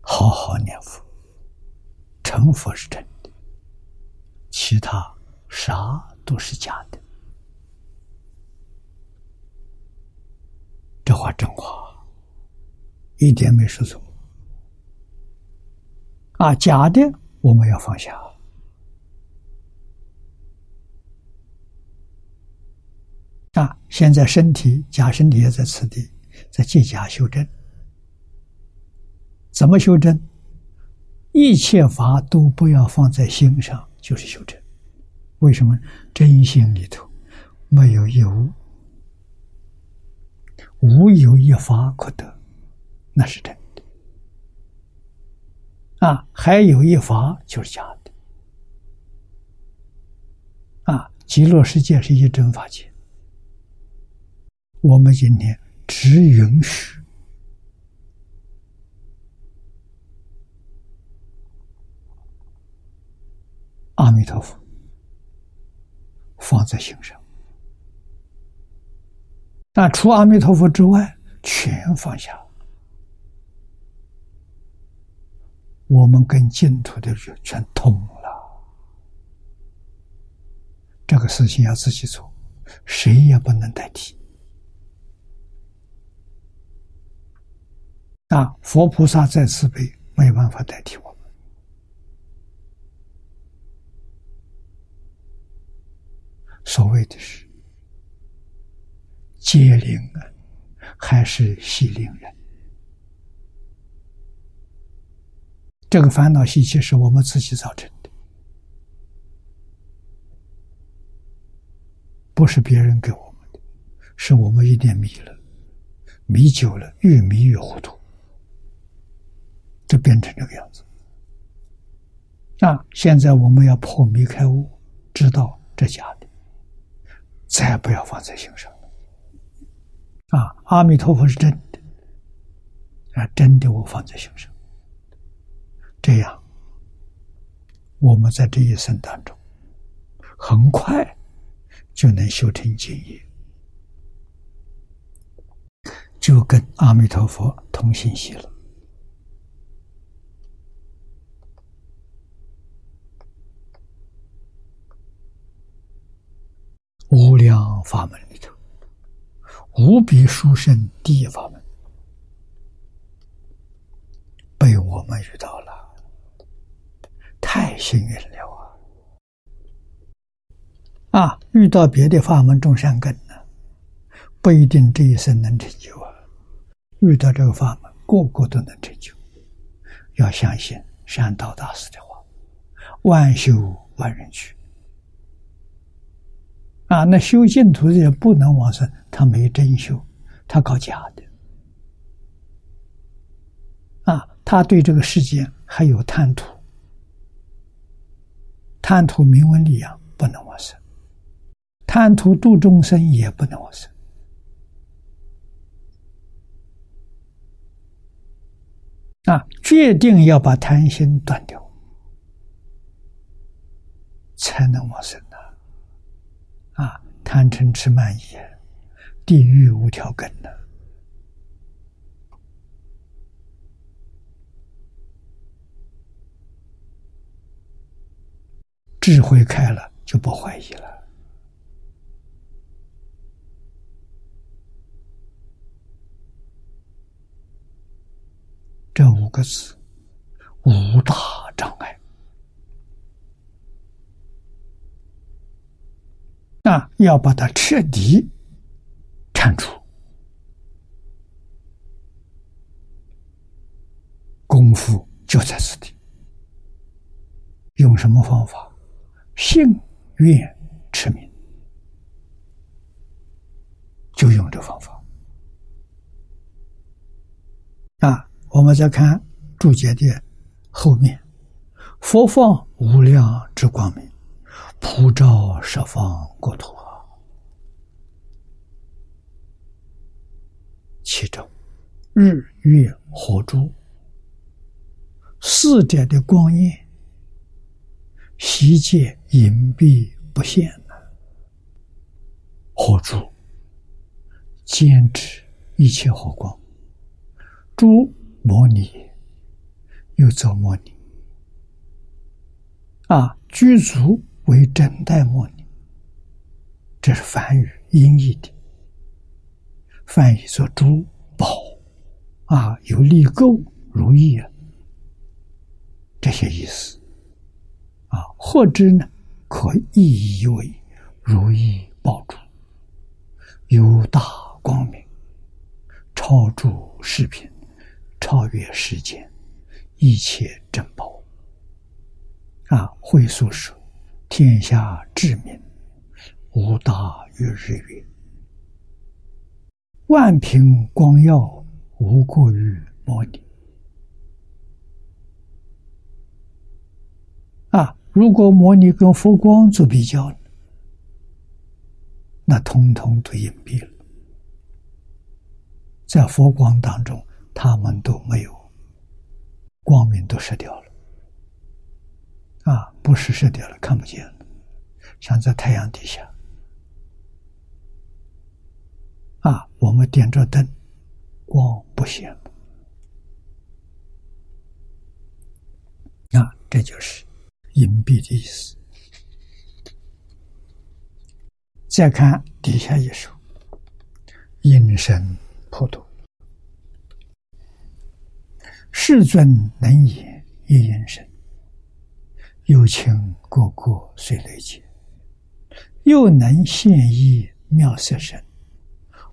Speaker 1: 好好念佛，成佛是真的，其他啥都是假的。这话真话，一点没说错。啊，假的我们要放下。啊，现在身体假身体也在此地，在借假修正。怎么修正？一切法都不要放在心上，就是修正。为什么？真心里头没有有。无有一法可得，那是真的。啊，还有一法就是假的。啊，极乐世界是一真法界，我们今天只允许阿弥陀佛放在心上。那除阿弥陀佛之外，全放下。我们跟净土的人全通了。这个事情要自己做，谁也不能代替。啊，佛菩萨再慈悲，没办法代替我们。所谓的是。皆灵啊，还是系灵人？这个烦恼习气是我们自己造成的，不是别人给我们的，是我们一点迷了，迷久了，越迷越糊涂，就变成这个样子。那现在我们要破迷开悟，知道这假的，再不要放在心上。啊，阿弥陀佛是真的，啊，真的我放在心上，这样，我们在这一生当中，很快就能修成净业，就跟阿弥陀佛同信息了。无量法门里头。无比殊胜第一法门，被我们遇到了，太幸运了啊！啊，遇到别的法门种善根呢，不一定这一生能成就啊。遇到这个法门，个个都能成就。要相信善道大师的话：“万修万人去。”啊，那修净土的人不能往生，他没真修，他搞假的。啊，他对这个世界还有贪图，贪图名闻利养，不能往生；贪图度众生，也不能往生。啊，决定要把贪心断掉，才能往生。贪嗔痴慢疑，地狱无条根的，智慧开了就不怀疑了。这五个字，无大障碍。那要把它彻底铲除，功夫就在此地。用什么方法？信愿持名，就用这方法。啊，我们再看注解的后面，佛放无量之光明。普照十方国土，其中日月火珠四点的光焰，悉界隐蔽不现火珠坚持一切火光，诸摩尼又作摩尼啊，具足。为真代末尼，这是梵语音译的，翻译作珠宝啊，有利垢如意啊，这些意思。啊，或者呢，可意译为如意宝珠，有大光明，超诸世品，超越世间一切珍宝。啊，会所说。天下至明，无大于日月；万品光耀，无过于摩尼。啊，如果摩尼跟佛光做比较，那通通都隐蔽了。在佛光当中，他们都没有光明，都失掉了。啊，不是射掉了，看不见了，像在太阳底下。啊，我们点着灯，光不显了。啊，这就是隐蔽的意思。再看底下一首，隐身破土，世尊能言一隐身。有情个个随类解，又能现意妙色身，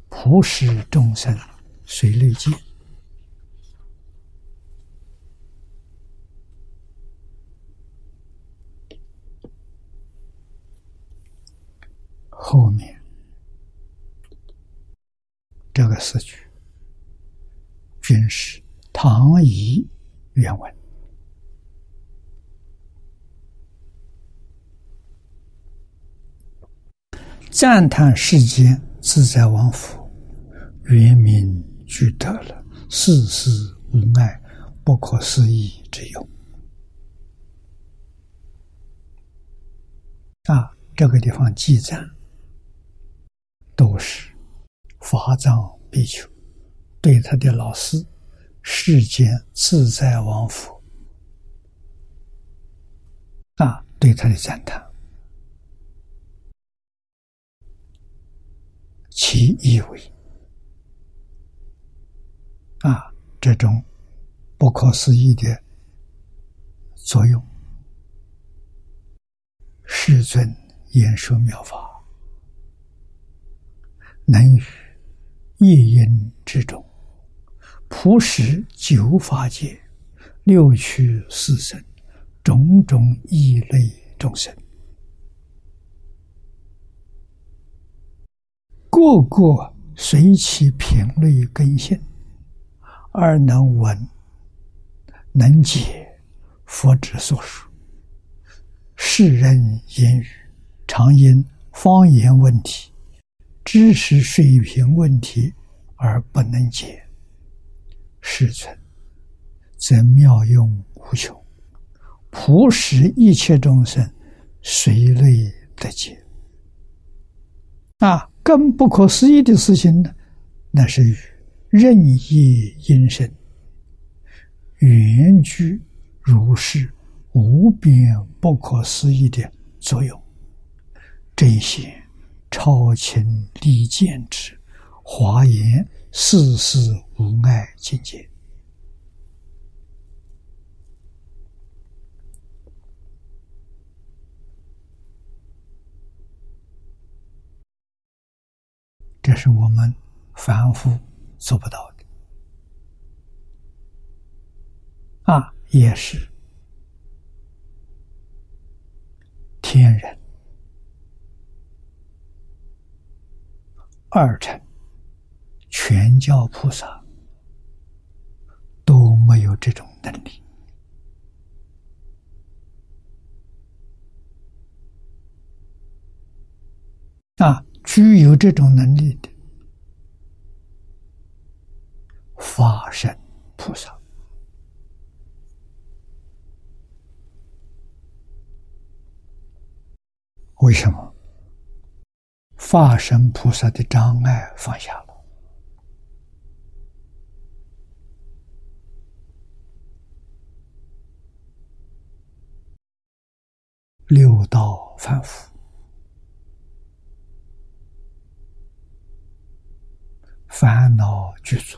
Speaker 1: 普使众生随类解。后面这个四句，均是唐仪原文。赞叹世间自在王佛，圆明具得了，世事无碍，不可思议之有。啊，这个地方记赞，都是法藏比丘对他的老师世间自在王佛啊，对他的赞叹。其意味，啊，这种不可思议的作用，世尊演说妙法，能于一因之中，普使九法界六趣四生种种异类众生。个个随其品类根性，而能闻、能解佛之所说。世人言语，常因方言问题、知识水平问题而不能解。世尊，则妙用无穷，普使一切众生随类得解。啊！更不可思议的事情呢，那是与任意应身、缘居如是无边不可思议的作用，这些超情离见之华严世事无碍境界，这是我们凡夫做不到的。啊，也是。天人。二乘全教菩萨。都没有这种能力。啊。具有这种能力的法身菩萨，为什么法身菩萨的障碍放下了？六道反复。烦恼具足，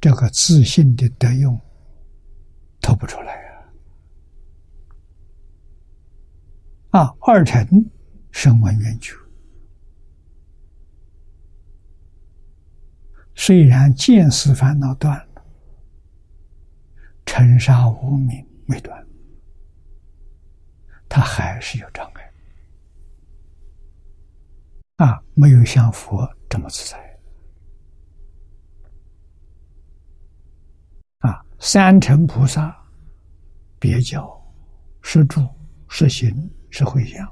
Speaker 1: 这个自信的德用透不出来啊！啊，二乘声闻缘觉，虽然见思烦恼断了，尘沙无名未断。他还是有障碍啊，没有像佛这么自在啊。三乘菩萨别教是住是行是回向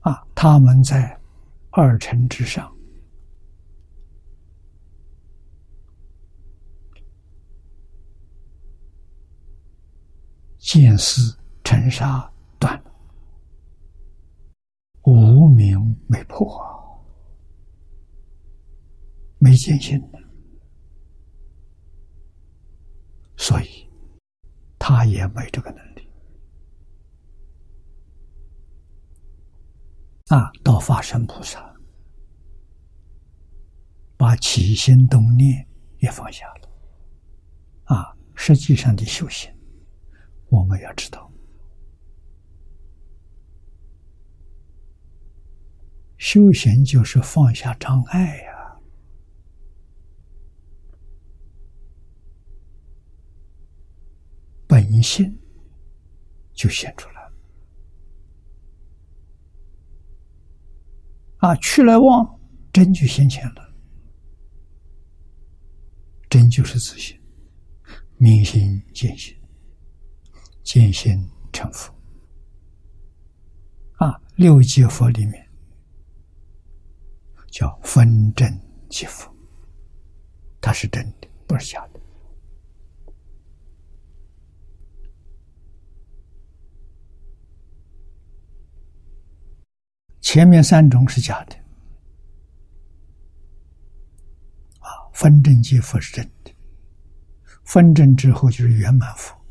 Speaker 1: 啊，他们在二乘之上。见思尘沙断了，无明没破，没见性了，所以他也没这个能力。啊，到法身菩萨，把起心动念也放下了，啊，实际上的修行。我们要知道，修行就是放下障碍呀，本性就显出来了。啊，去来妄真就显现了，真就是自信，明心见性。见心成佛啊！六界佛里面叫分真即佛，它是真的，不是假的。前面三种是假的啊，分真即佛是真的，分真之后就是圆满佛。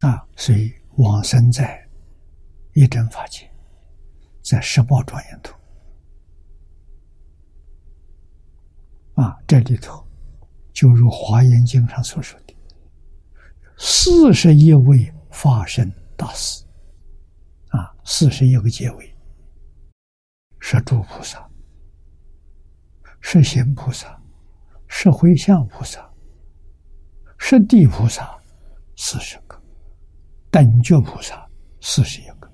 Speaker 1: 啊所以往生在一真法界，在十宝庄严土啊，这里头就如《华严经》上所说的，四十一位法身大士啊，四十一个阶位，是诸菩萨，是行菩萨，是回向菩萨，是地菩萨，四十个。等觉菩萨四十一个，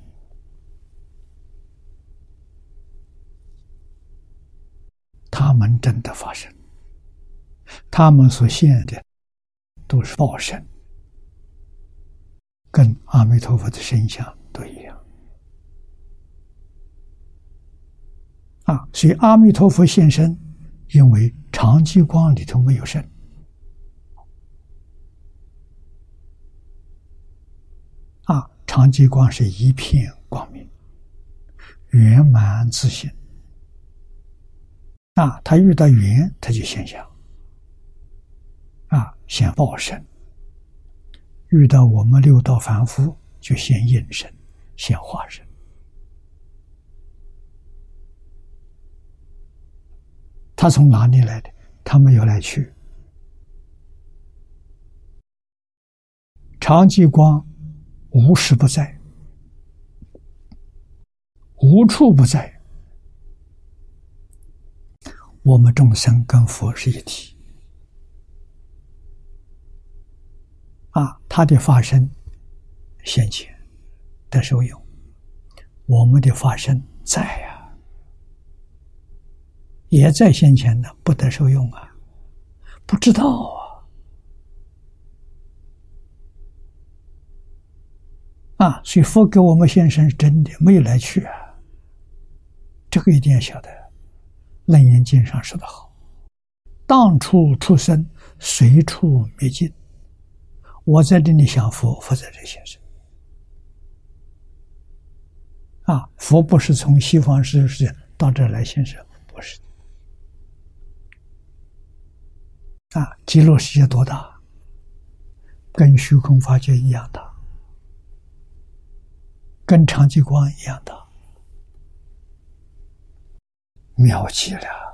Speaker 1: 他们真的发生，他们所现的都是报身，跟阿弥陀佛的身相都一样啊！所以阿弥陀佛现身，因为长吉光里头没有身。长吉光是一片光明，圆满自信。啊，他遇到圆，他就现象。啊，现报身；遇到我们六道凡夫，就现应身、现化身。他从哪里来的？他没有来去。长吉光。无时不在，无处不在。我们众生跟佛是一体啊！他的发生现前得受用，我们的发生在呀，也在先前呢，不得受用啊！不知道啊。啊，所以佛给我们现身是真的，没有来去啊。这个一定要晓得，《楞严经》上说的好：“当处出生，随处灭尽。”我在这里想佛，佛在这现身。啊，佛不是从西方世界到这来现身，不是。啊，极乐世界多大？跟虚空法界一样大。跟长吉光一样的妙极了。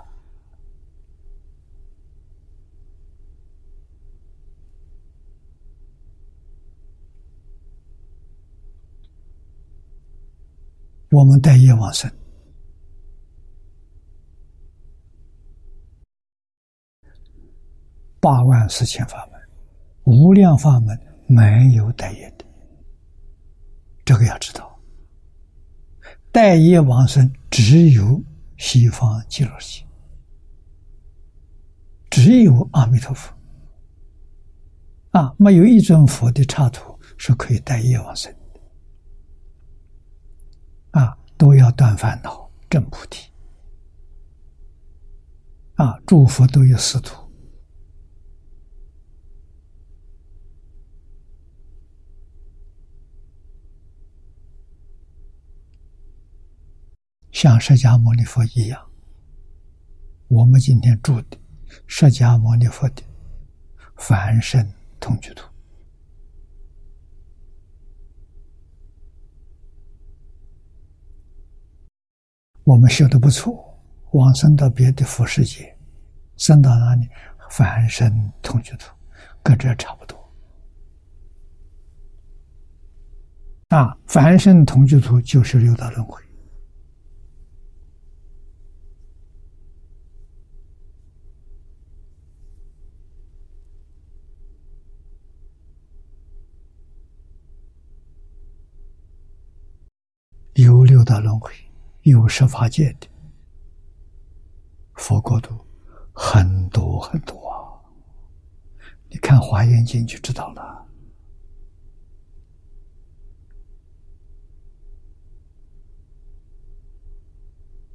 Speaker 1: 我们待业往生，八万四千法门，无量法门没有待业的。这个要知道，待业往生只有西方极乐世界，只有阿弥陀佛。啊，没有一尊佛的刹土是可以待业往生的。啊，都要断烦恼证菩提。啊，诸佛都有四土。像释迦牟尼佛一样，我们今天住的释迦牟尼佛的凡身同居土，我们修的不错，往生到别的佛世界，生到哪里凡身同居土，跟这差不多。啊，凡身同居土就是六道轮回。有六道轮回，有十法界的佛国度很多很多啊！你看《华严经》就知道了。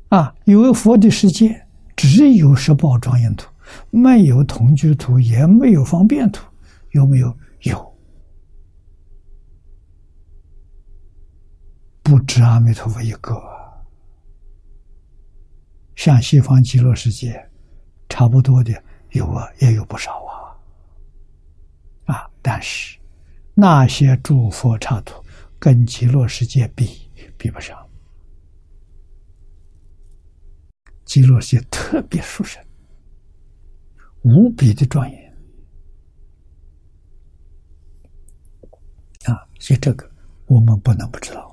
Speaker 1: 啊，有佛的世界只有十宝庄严土，没有同居土，也没有方便土，有没有？有。不止阿弥陀佛一个，像西方极乐世界，差不多的有啊，也有不少啊，啊！但是那些诸佛刹土跟极乐世界比，比不上。极乐世界特别殊胜，无比的庄严啊！所以这个我们不能不知道。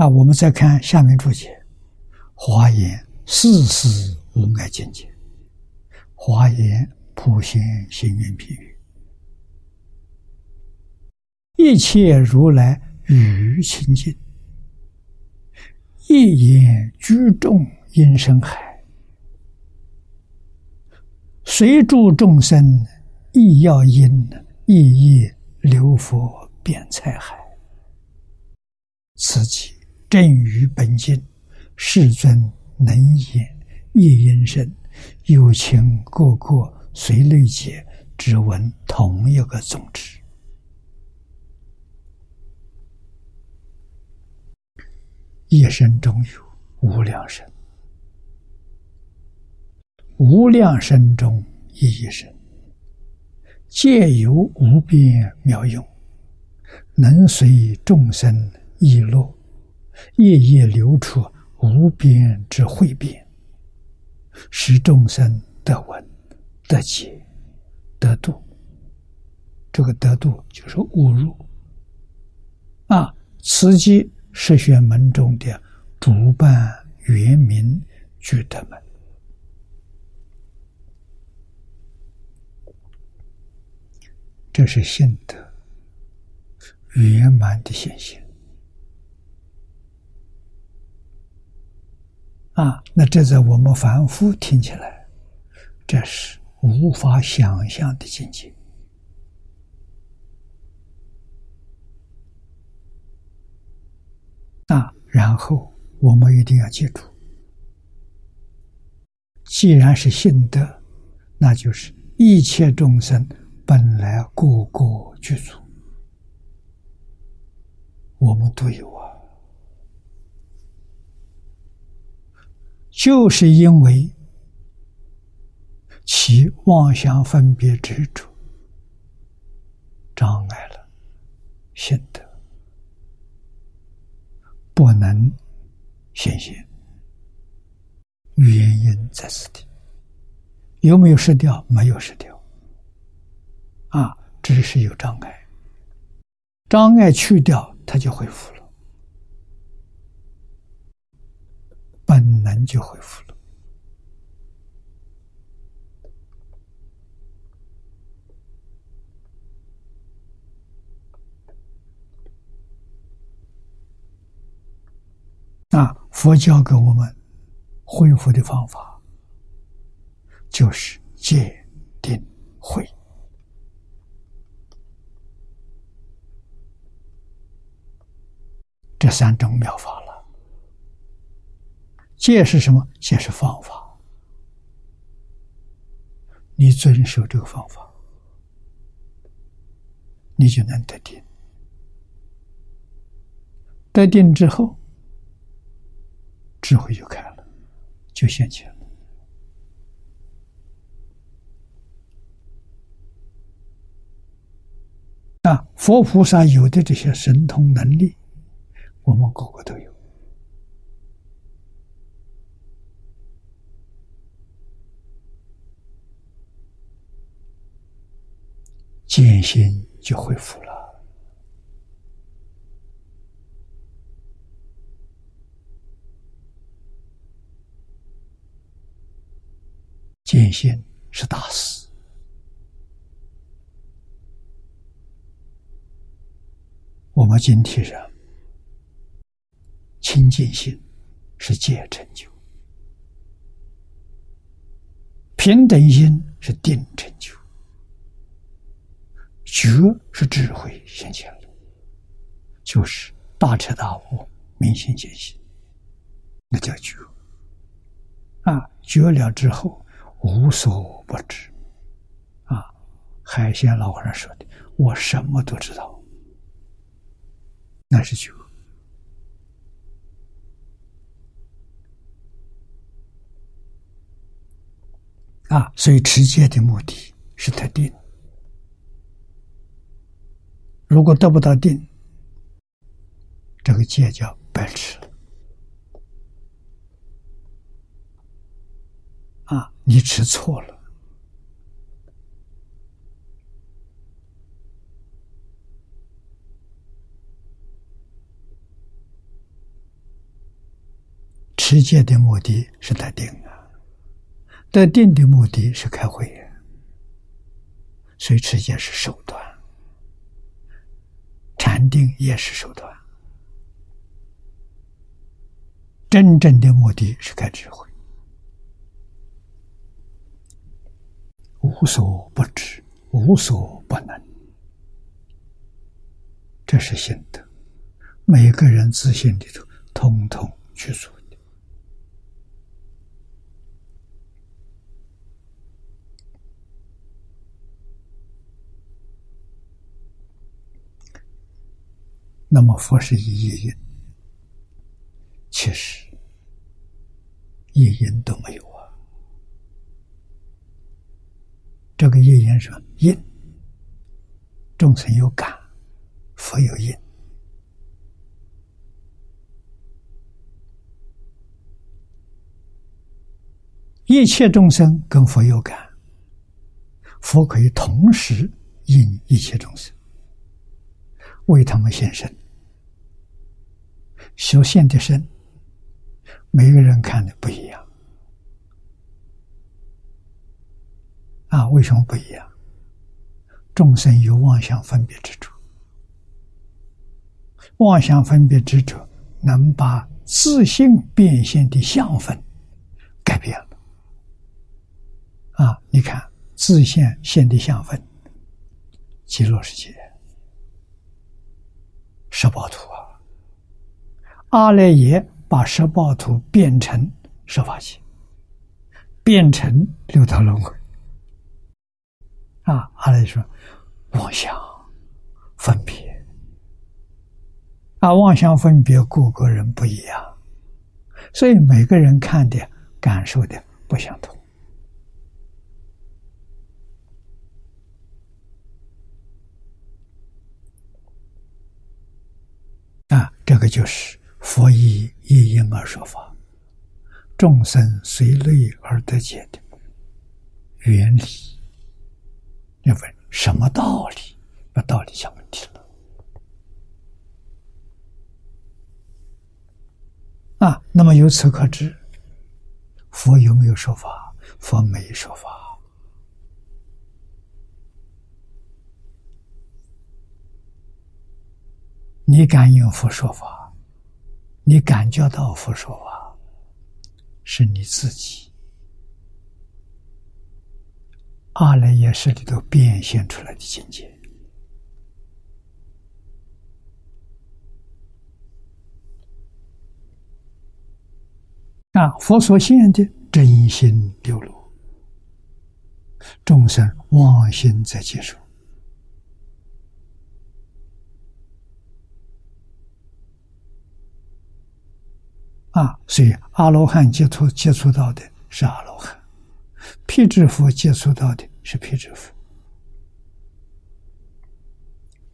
Speaker 1: 啊，我们再看下面注解，《华严》世无碍境界，《华严》普贤行愿品，一切如来与清净，一言居众音声海，随诸众生亦要因，亦亦流佛遍彩海，此即。正于本经，世尊能言一音声，有情个个随类解，只闻同一个宗旨。一生中有无量生，无量生中一一生，借由无边妙用，能随众生意乐。夜夜流出无边之慧变，使众生得闻、得解、得度。这个得度就是悟入啊！此即十玄门中的主办圆明具德门，这是性德圆满的显现。啊，那这在我们凡夫听起来，这是无法想象的境界。那，然后我们一定要记住，既然是信德，那就是一切众生本来个个具足，我们都有啊。就是因为其妄想分别执着障碍了心得，不能显现。原因在此地，有没有失掉？没有失掉，啊，只是有障碍。障碍去掉，它就恢复了。本能就恢复了。啊，佛教给我们恢复的方法，就是戒、定、慧这三种妙法了。戒是什么？戒是方法。你遵守这个方法，你就能得定。得定之后，智慧就开了，就现前了。啊，佛菩萨有的这些神通能力，我们个个都有。见心就恢复了，见心是大事。我们今天人清净心是戒成就，平等心是定成就。觉是智慧现前了，就是大彻大悟、明心见性，那叫觉。啊，觉了之后无所不知。啊，海鲜老和尚说的：“我什么都知道。”那是觉。啊，所以持戒的目的是特定。如果得不到定，这个戒叫白痴。啊，你吃错了。持戒的目的是得定啊，得定的目的是开慧啊，所以持戒是手段，禅定也是手段，真正的目的是开智慧，无所不知，无所不能，这是心得，每个人自信里头通通去做。那么佛是一业因，其实一因都没有啊。这个一因是因，众生有感，佛有因。一切众生跟佛有感，佛可以同时应一切众生，为他们献身。所现的身，每个人看的不一样啊？为什么不一样？众生有妄想分别之处，妄想分别之处能把自性变现的相分改变了啊！你看，自现现的相分，极乐世界，十八图啊。阿赖耶把十报图变成十法界，变成六道轮回。啊，阿赖说妄想分别，啊，妄想分别，各个人不一样，所以每个人看的感受的不相同。啊，这个就是。佛以一因而说法，众生随类而得解的原理。要问什么道理？把道理想问题了。啊，那么由此可知，佛有没有说法？佛没说法。你敢应佛说法？你感觉到佛说法，是你自己阿赖耶识里头变现出来的境界啊！佛所现的真心流露，众生妄心在接受。啊，所以阿罗汉接触接触到的是阿罗汉，辟支佛接触到的是辟支佛，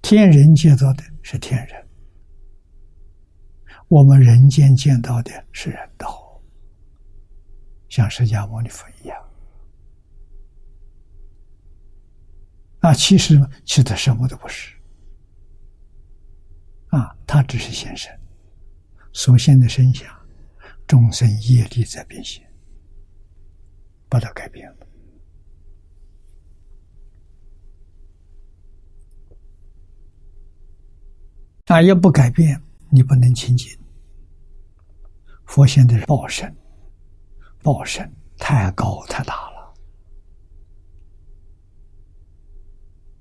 Speaker 1: 天人见到的是天人，我们人间见到的是人道，像释迦牟尼佛一样。啊，其实其实什么都不是，啊，他只是现身，所现的身相。众生业力在变现，把它改变了。啊，要不改变，你不能清净。佛现在是报身，报身太高太大了，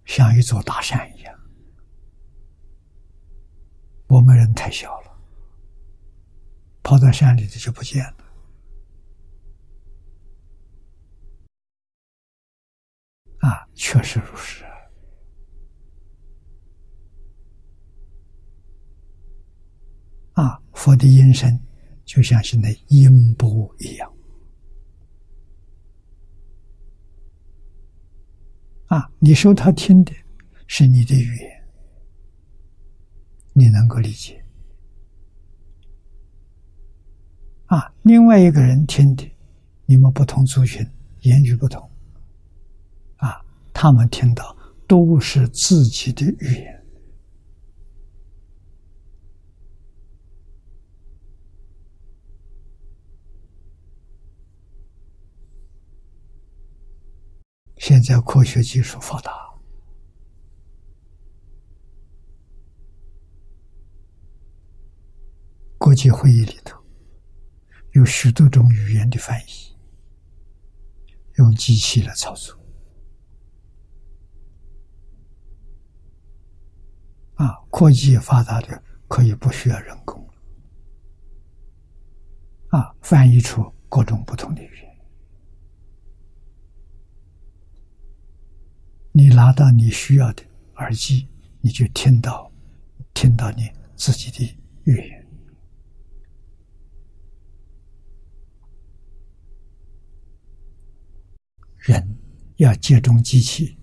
Speaker 1: 像一座大山一样。我们人太小了。跑到山里头就不见了，啊，确实如是。啊，佛的音声就像现在音波一样，啊你说他听的是你的语言，你能够理解。啊？另外一个人听的，你们不同族群，言语不同啊，他们听到都是自己的语言。现在科学技术发达，国际会议里头有许多种语言的翻译，用机器来操作。啊，科技发达的可以不需要人工，啊，翻译出各种不同的语言。你拿到你需要的耳机，你就听到，听到你自己的语言。人要接种机器，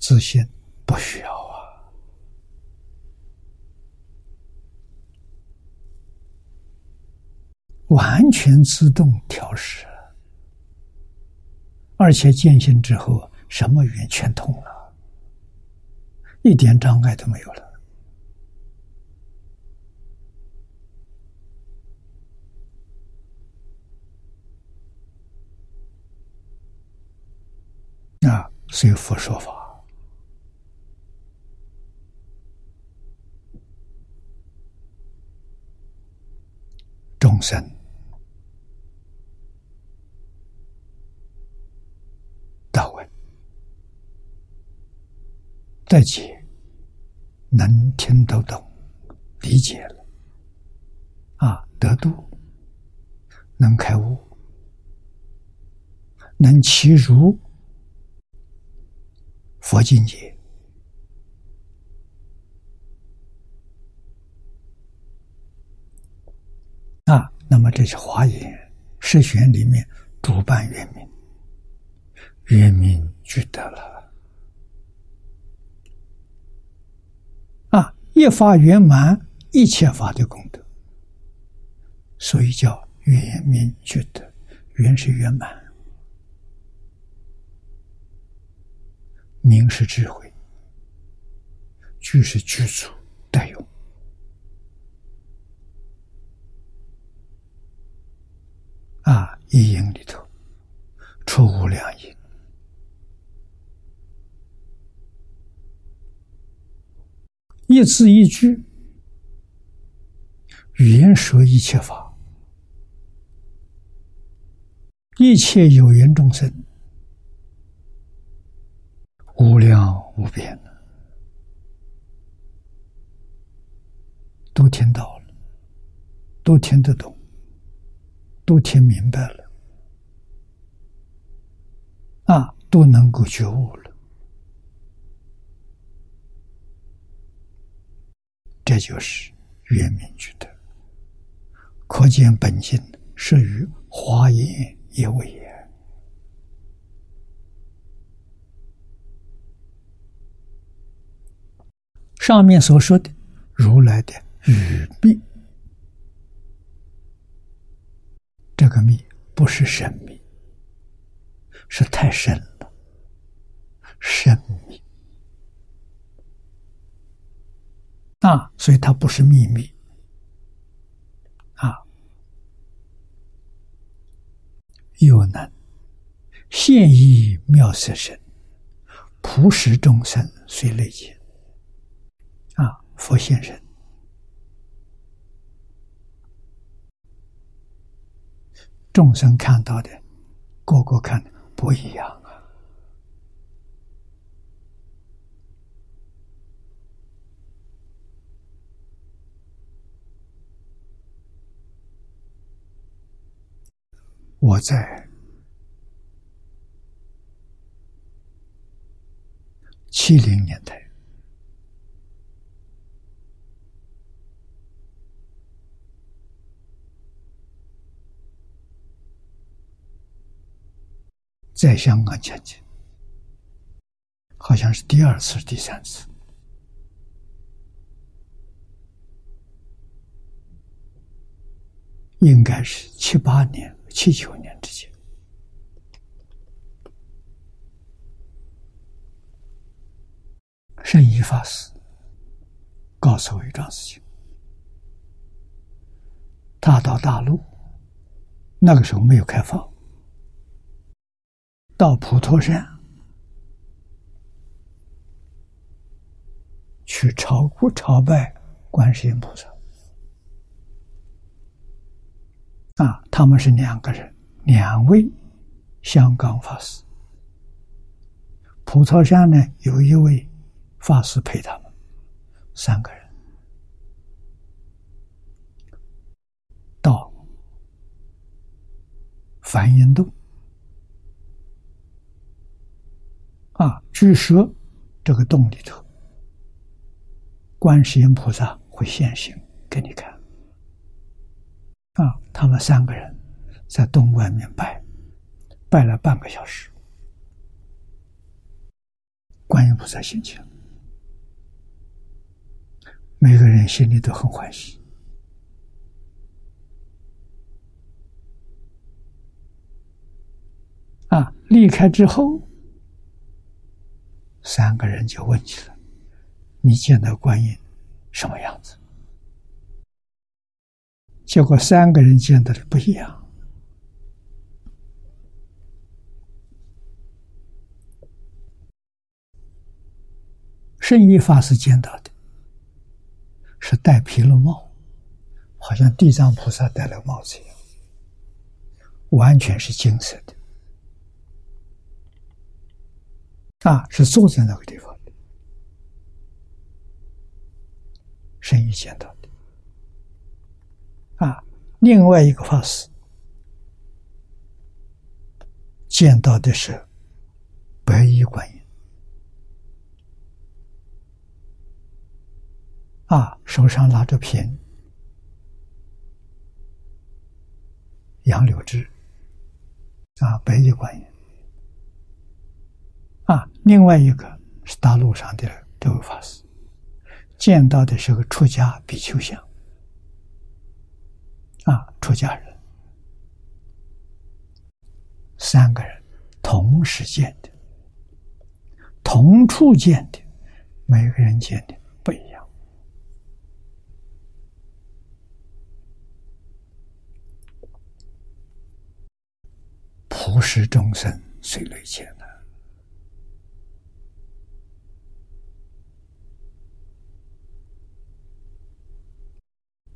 Speaker 1: 自信不需要啊，完全自动调试。而且见性之后，什么语言全通了，一点障碍都没有了。啊，随佛说法，众生。到位，再解，能听得懂，理解了，啊，得度，能开悟，能其如佛境界，啊，那么这是华严释选里面主办圆明。圆明具德了啊！一法圆满一切法的功德，所以叫圆明具德。圆是圆满，明是智慧，具是具足待用啊！一音里头出无量音。一字一句，语言说一切法，一切有缘众生，无量无边都听到了，都听得懂，都听明白了，啊，都能够觉悟了。这就是圆明具德，可见本性是与华严一位也。上面所说的如来的语秘，这个密不是神秘，是太深了，神秘。啊，所以它不是秘密，啊，又能现意妙色身，普使众生随类见，啊，佛现身，众生看到的，个个看的不一样啊。我在七零年代，在香港前进，好像是第二次、第三次，应该是七八年、七九年之间。圣一法师告诉我一桩事情：大到大陆那个时候没有开放，到普陀山。去朝朝拜观世音菩萨啊！他们是两个人，两位香港法师。普陀山呢，有一位法师陪他们，三个人到梵音洞啊，据说这个洞里头。观世音菩萨会现形给你看，啊，他们三个人在洞外面拜，拜了半个小时，观音菩萨现前，每个人心里都很欢喜，啊，离开之后，三个人就问起来。你见到观音什么样子？结果三个人见到的不一样。圣意法师见到的是戴皮罗帽，好像地藏菩萨戴了帽子一样，完全是金色的。啊，是坐在那个地方。生意见到的啊，另外一个法师见到的是白衣观音。啊，手上拿着瓶杨柳枝。啊，白衣观音。啊，另外一个是大陆上的这位法师。见到的是个出家比丘像，啊，出家人，三个人同时见的，同处见的，每个人见的不一样。普世众生谁来见？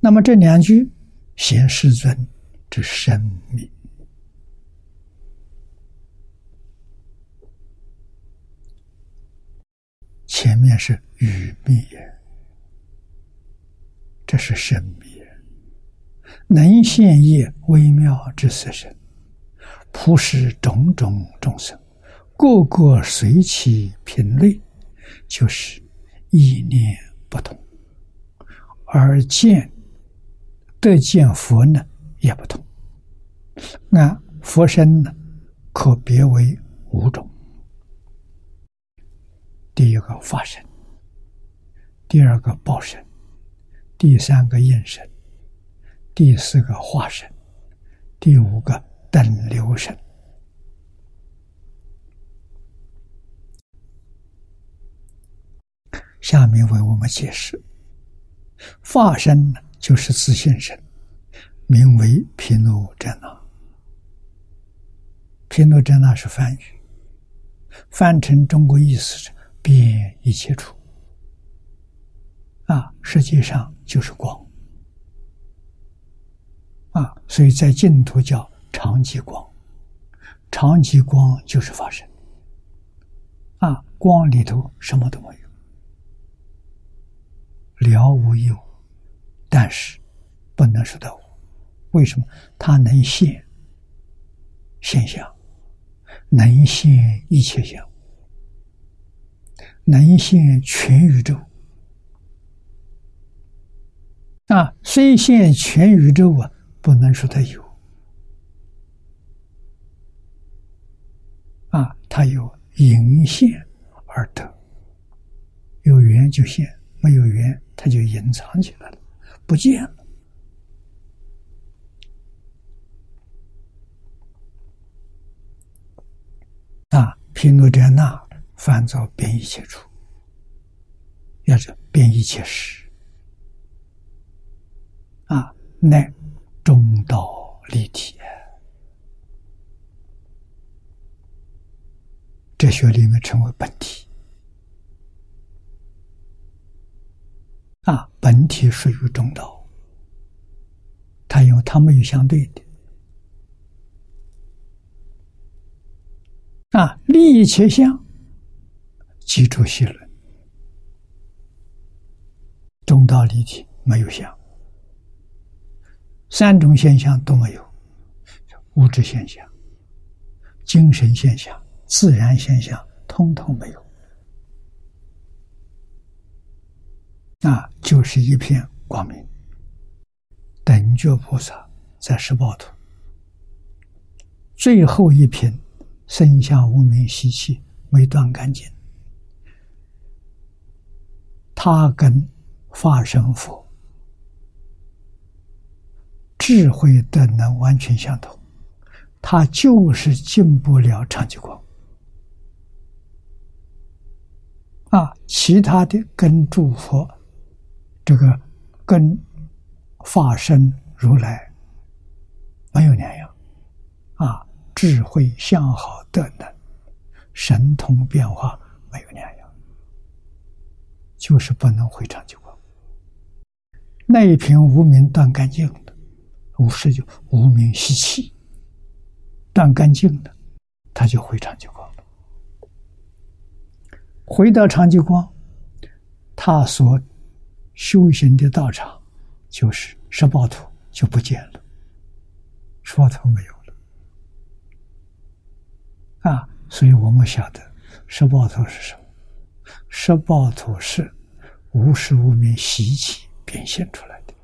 Speaker 1: 那么这两句显世尊之生命，前面是语密也，这是生密，能现业微妙之色身，普施种种众生，个个随其品类，就是意念不同而见。得见佛呢也不同，按佛身呢可别为五种：第一个法身，第二个报身，第三个应身，第四个化身，第五个等流身。下面为我们解释法身呢。就是自信身，名为毗卢遮那。毗卢遮那是梵语，翻成中国意思是遍一切处。啊，实际上就是光。啊，所以在净土叫常寂光，常寂光就是法身。啊，光里头什么都没有，了无一物。但是不能说到无，为什么？它能现现象，能现一切相，能现全宇宙。啊，虽现全宇宙啊，不能说它有。啊，它有隐现而得，有缘就现，没有缘它就隐藏起来了，不见了。啊，毗卢遮那烦躁变一切处，要是变一切时，啊，乃中道立体。哲学里面称为本体，啊，本体属于中道，它有它没有相对的，啊，利益切相，记住系论，中道立体没有相，三种现象都没有，物质现象、精神现象。自然现象通通没有，那就是一片光明。等觉菩萨在十报图最后一品，生下无名习气没断干净，他跟法身佛智慧的能完全相同，他就是进不了长吉光。啊，其他的跟诸佛，这个跟化身如来没有两样，啊，智慧相好的能，神通变化没有两样，就是不能回长久光。那一瓶无名断干净的，无是就无名吸气断干净的，他就回长久光。回到长吉光，他所修行的道场就是十八图就不见了，十报图没有了啊！所以我们晓得十八图是什么？十八图是无时无名习气变现出来的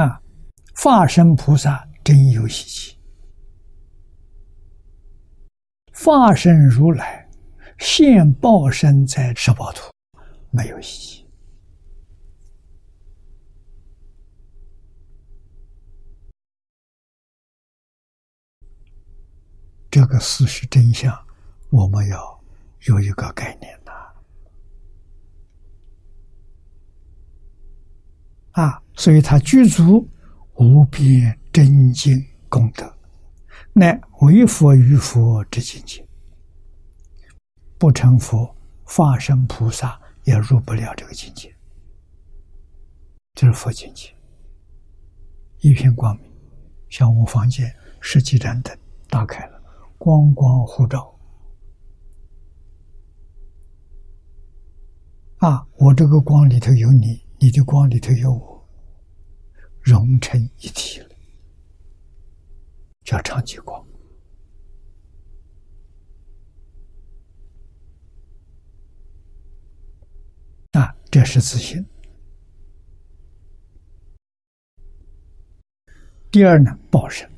Speaker 1: 啊！化身菩萨。真有习气，化身如来现报身在十报图，没有习气。这个事实真相，我们要有一个概念呐。啊，所以他具足无边。真经功德，乃为佛于佛之境界，不成佛，化身菩萨也入不了这个境界。这是佛境界，一片光明，像我房间十几盏灯打开了，光光互照。啊，我这个光里头有你，你的光里头有我，融成一体了。叫长吉光啊，这是自信。第二呢，报身，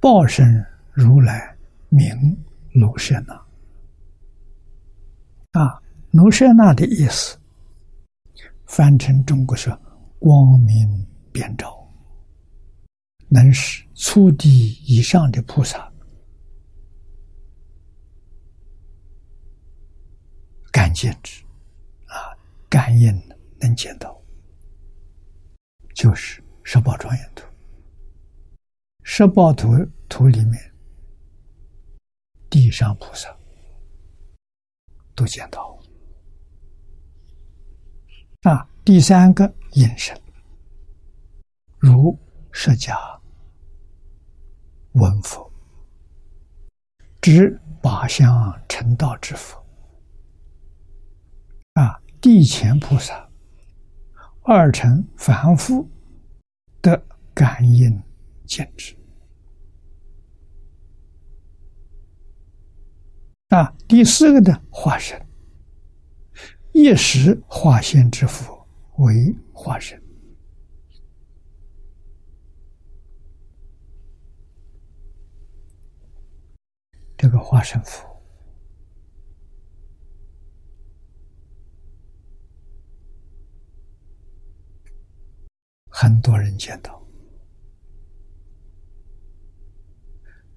Speaker 1: 报身如来名卢舍那啊，卢舍那的意思，翻成中国是光明遍照。能使初地以上的菩萨感见之，啊，感应能见到，就是十宝庄严图。十宝图图里面，地上菩萨都见到。啊，第三个眼神，如。释迦文佛，知八相成道之佛啊，地前菩萨，二乘凡夫的感应见智啊，第四个的化身，一时化现之佛为化身。这个化身符，很多人见到，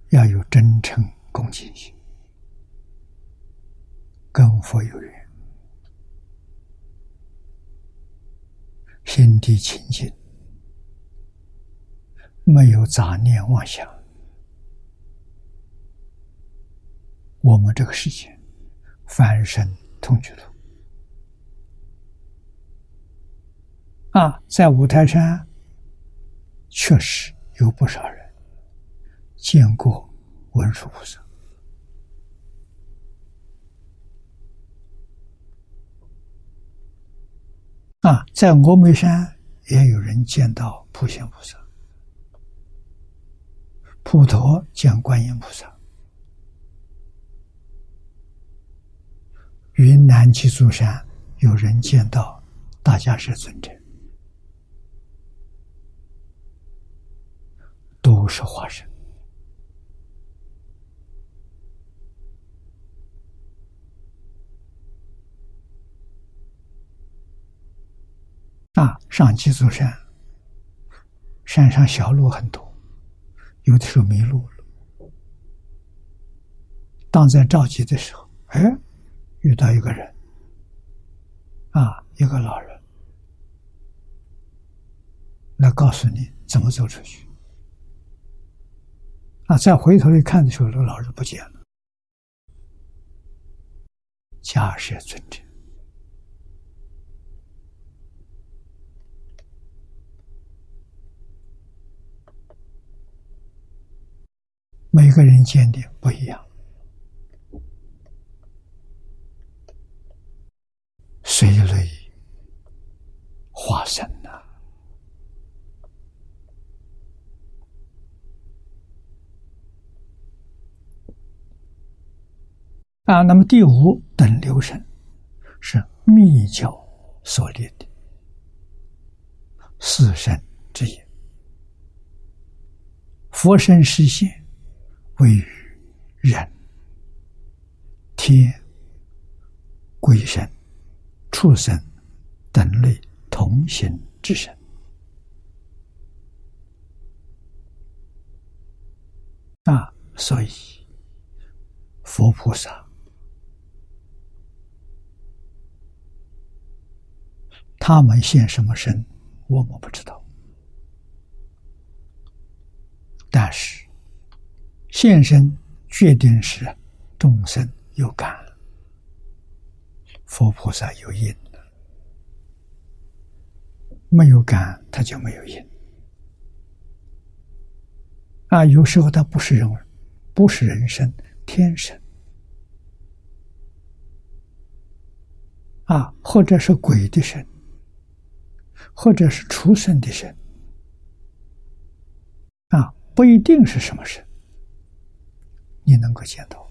Speaker 1: 要有真诚恭敬心，跟佛有缘，心地清净，没有杂念妄想。我们这个世界，翻身通居土啊，在五台山确实有不少人见过文殊菩萨啊，在峨眉山也有人见到普贤菩萨，普陀见观音菩萨。云南鸡足山有人见到大家是尊者，都是化身啊！上鸡足山，山上小路很多，有的时候迷路了。当在着急的时候，哎。遇到一个人，啊，一个老人，来告诉你怎么走出去。啊，再回头一看的时候，这个老人不见了。假是尊者，每个人见的不一样。水类化身呐！啊，那么第五等流神是密教所立的四神之一，佛身实现位于人、天、鬼神。畜生等类同行之身啊，所以佛菩萨他们现什么身，我们不知道，但是现身决定是众生有感。佛菩萨有因，没有感他就没有因。啊，有时候他不是人，不是人生，天生，啊，或者是鬼的神，或者是畜生的神，啊，不一定是什么神，你能够见到。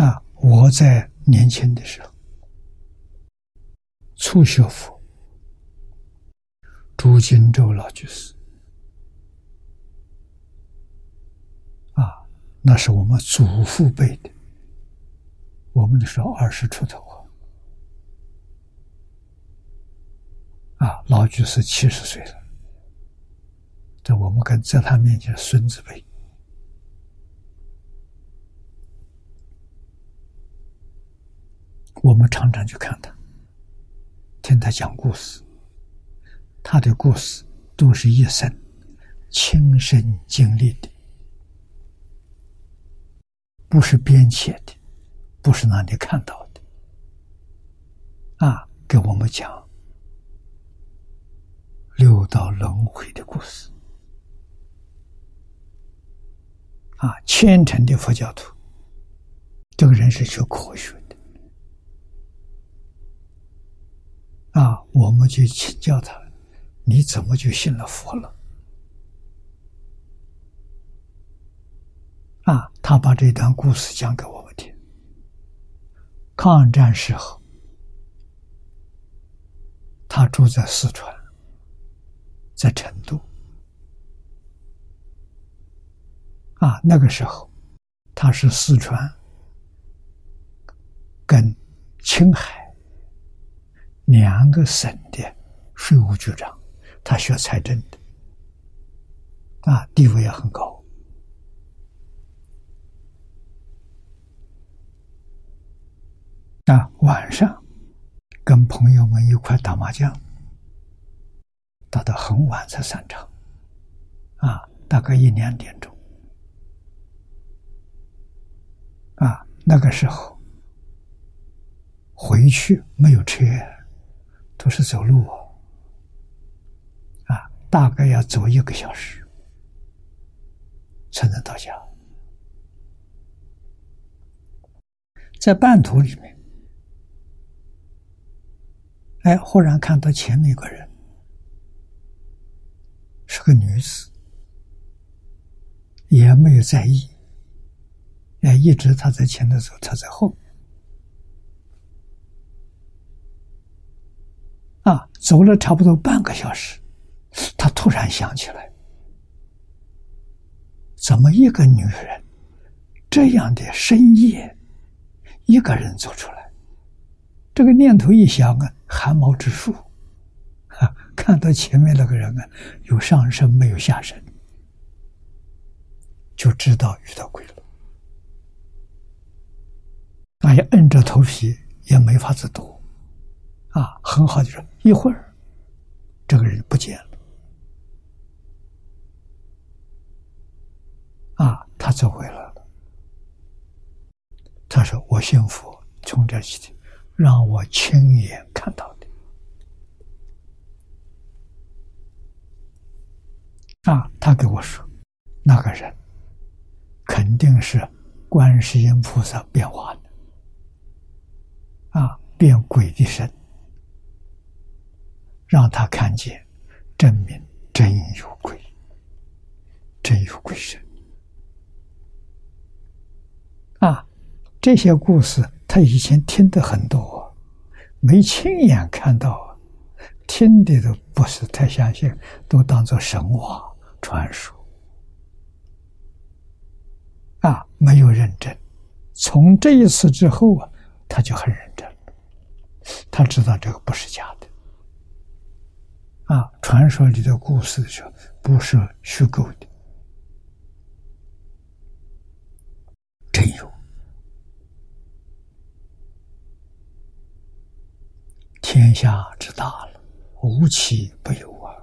Speaker 1: 啊！我在年轻的时候，初学佛，朱金洲老居士，啊，那是我们祖父辈的，我们那时候二十出头啊，啊，老居士七十岁了，在我们跟在他面前孙子辈。我们常常去看他，听他讲故事。他的故事都是一生亲身经历的，不是编写的，不是哪里看到的。啊，给我们讲六道轮回的故事。啊，虔诚的佛教徒，这个人是学科学。啊，我们就请教他，你怎么就信了佛了？啊，他把这段故事讲给我们听。抗战时候，他住在四川，在成都。啊，那个时候他是四川跟青海两个省的税务局长，他学财政的，啊，地位也很高。啊，晚上跟朋友们一块打麻将，打到很晚才散场，啊，大概一两点钟。啊，那个时候回去没有车，都是走路，啊，大概要走一个小时才能到家。在半途里面，哎，忽然看到前面一个人，是个女子，也没有在意。哎，一直他在前头走，他在后。啊，走了差不多半个小时，他突然想起来，怎么一个女人这样的深夜一个人走出来？这个念头一想啊，汗毛直竖。啊，看到前面那个人啊，有上身没有下身，就知道遇到鬼了。那也硬着头皮也没法子躲，啊，很好的说一会儿，这个人不见了，啊，他走回来了。他说：“我幸福，从这起，让我亲眼看到的。”啊，他给我说，那个人肯定是观世音菩萨变化的。啊，变鬼的身，让他看见，证明真有鬼，真有鬼神。啊，这些故事他以前听的很多，没亲眼看到，听的都不是太相信，都当做神话传说。啊，没有认真。从这一次之后啊。他就很认真他知道这个不是假的，啊，传说里的故事说不是虚构的，真有，天下之大了，无奇不有啊。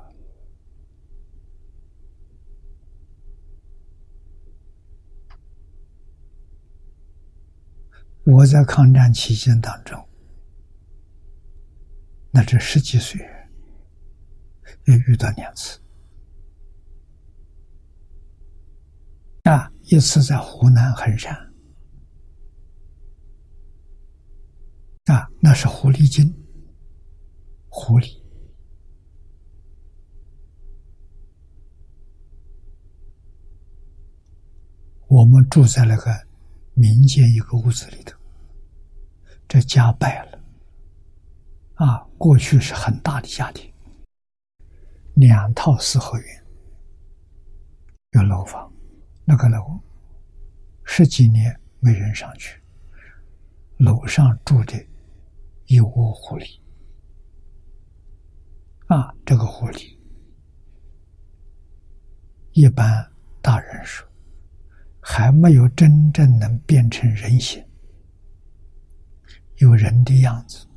Speaker 1: 我在抗战期间当中，那这十几岁，也遇到两次。啊，一次在湖南衡山，啊，那是狐狸精，狐狸，我们住在那个民间一个屋子里头。这家败了，啊！过去是很大的家庭，两套四合院，有楼房，那个楼十几年没人上去，楼上住的一窝狐狸，啊！这个狐狸，一般大人说还没有真正能变成人形。有人的样子，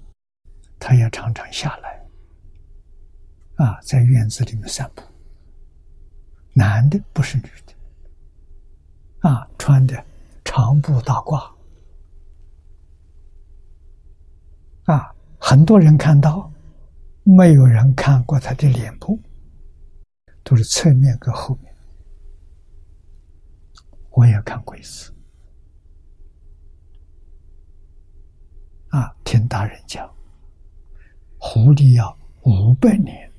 Speaker 1: 他也常常下来，啊，在院子里面散步。男的不是女的，啊，穿的长布大褂，啊，很多人看到，没有人看过他的脸部，都是侧面跟后面。我也看过一次。啊，听大人讲，狐狸要五百年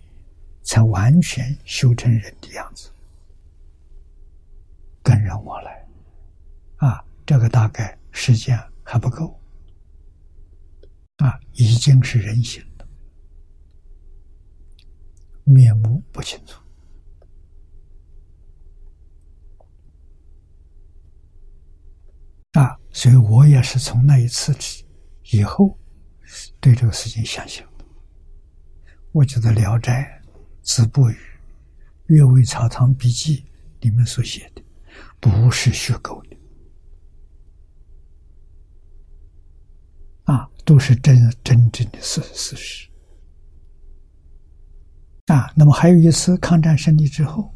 Speaker 1: 才完全修成人的样子，跟人往来，啊，这个大概时间还不够，啊，已经是人形了。面目不清楚。啊，所以我也是从那一次以后，对这个事情想想。我觉得《聊斋》子不语、阅微草堂笔记里面所写的，不是虚构的，啊，都是真真正的事事实。啊，那么还有一次抗战胜利之后。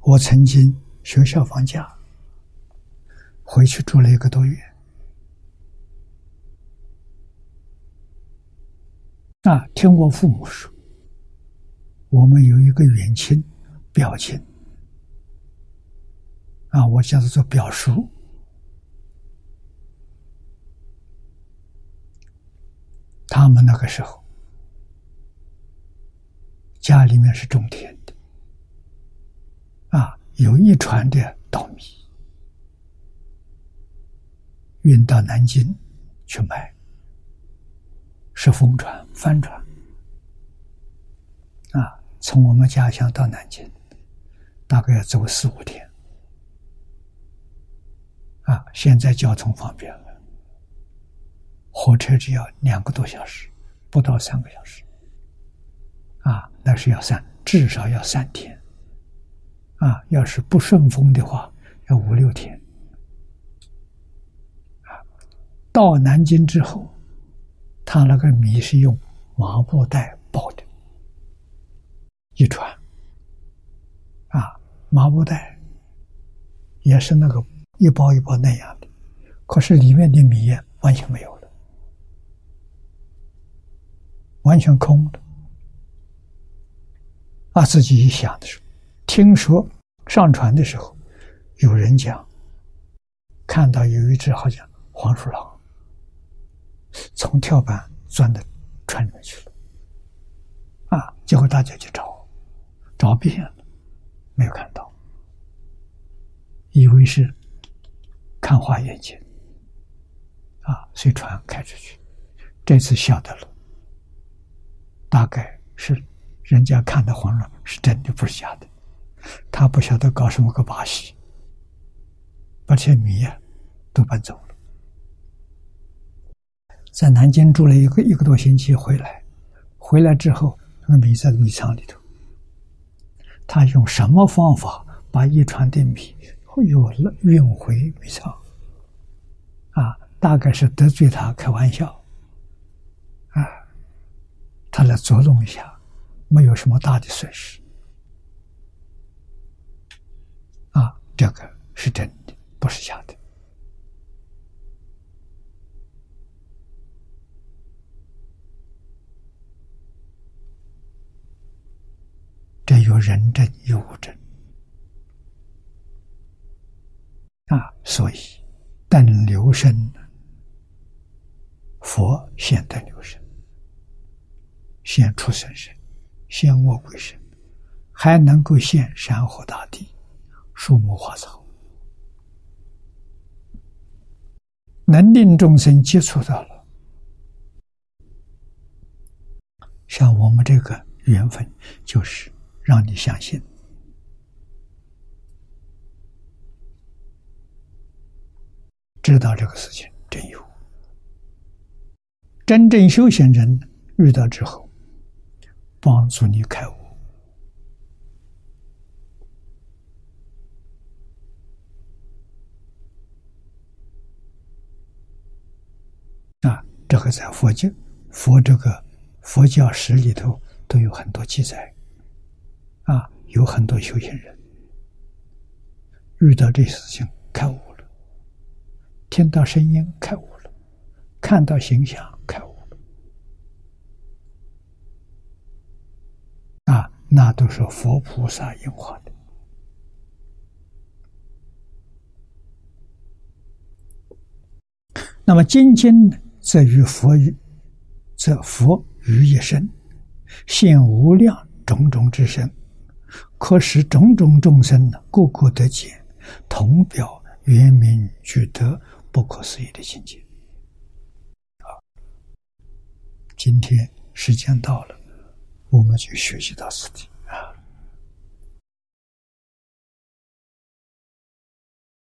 Speaker 1: 我曾经学校放假，回去住了一个多月。啊，听我父母说，我们有一个远亲、表亲，啊，我叫做做表叔，他们那个时候家里面是种田的。啊，有一船的稻米运到南京去卖，是风船、帆船。啊，从我们家乡到南京，大概要走四五天。啊，现在交通方便了，火车只要两个多小时，不到三个小时。啊，那是要三，至少要三天。啊，要是不顺风的话，要五六天。啊，到南京之后，他那个米是用麻布袋包的，一船。啊，麻布袋也是那个一包一包那样的，可是里面的米完全没有了，完全空的。啊，自己一想的时候。听说上船的时候，有人讲看到有一只好像黄鼠狼从跳板钻到船里面去了，啊！结果大家去找，找遍了，没有看到，以为是看花眼睛，啊，随船开出去，这次晓得了，大概是人家看的黄鼠狼是真的，不是假的。他不晓得搞什么个把戏，把这些米啊都搬走了，在南京住了一个一个多星期，回来，回来之后，那个米在米仓里头，他用什么方法把一船的米又运回米仓？啊，大概是得罪他开玩笑，啊，他来捉弄一下，没有什么大的损失。啊这个是真的，不是假的。这有人证有物证啊，所以等留声，佛现等留声，现出生身，现卧鬼身，还能够现山河大地。树木花草，能令众生接触到了，像我们这个缘分，就是让你相信，知道这个事情真有。真正修行人遇到之后，帮助你开悟。啊，这个在佛教、佛这个佛教史里头都有很多记载。啊，有很多修行人遇到这事情开悟了，听到声音开悟了，看到形象开悟了。啊，那都是佛菩萨应化的。那么今天呢？则于佛于，则佛于一身，现无量种种之身，可使种种众生呢，个个得解，同表圆明具德不可思议的境界。啊，今天时间到了，我们就学习到此地。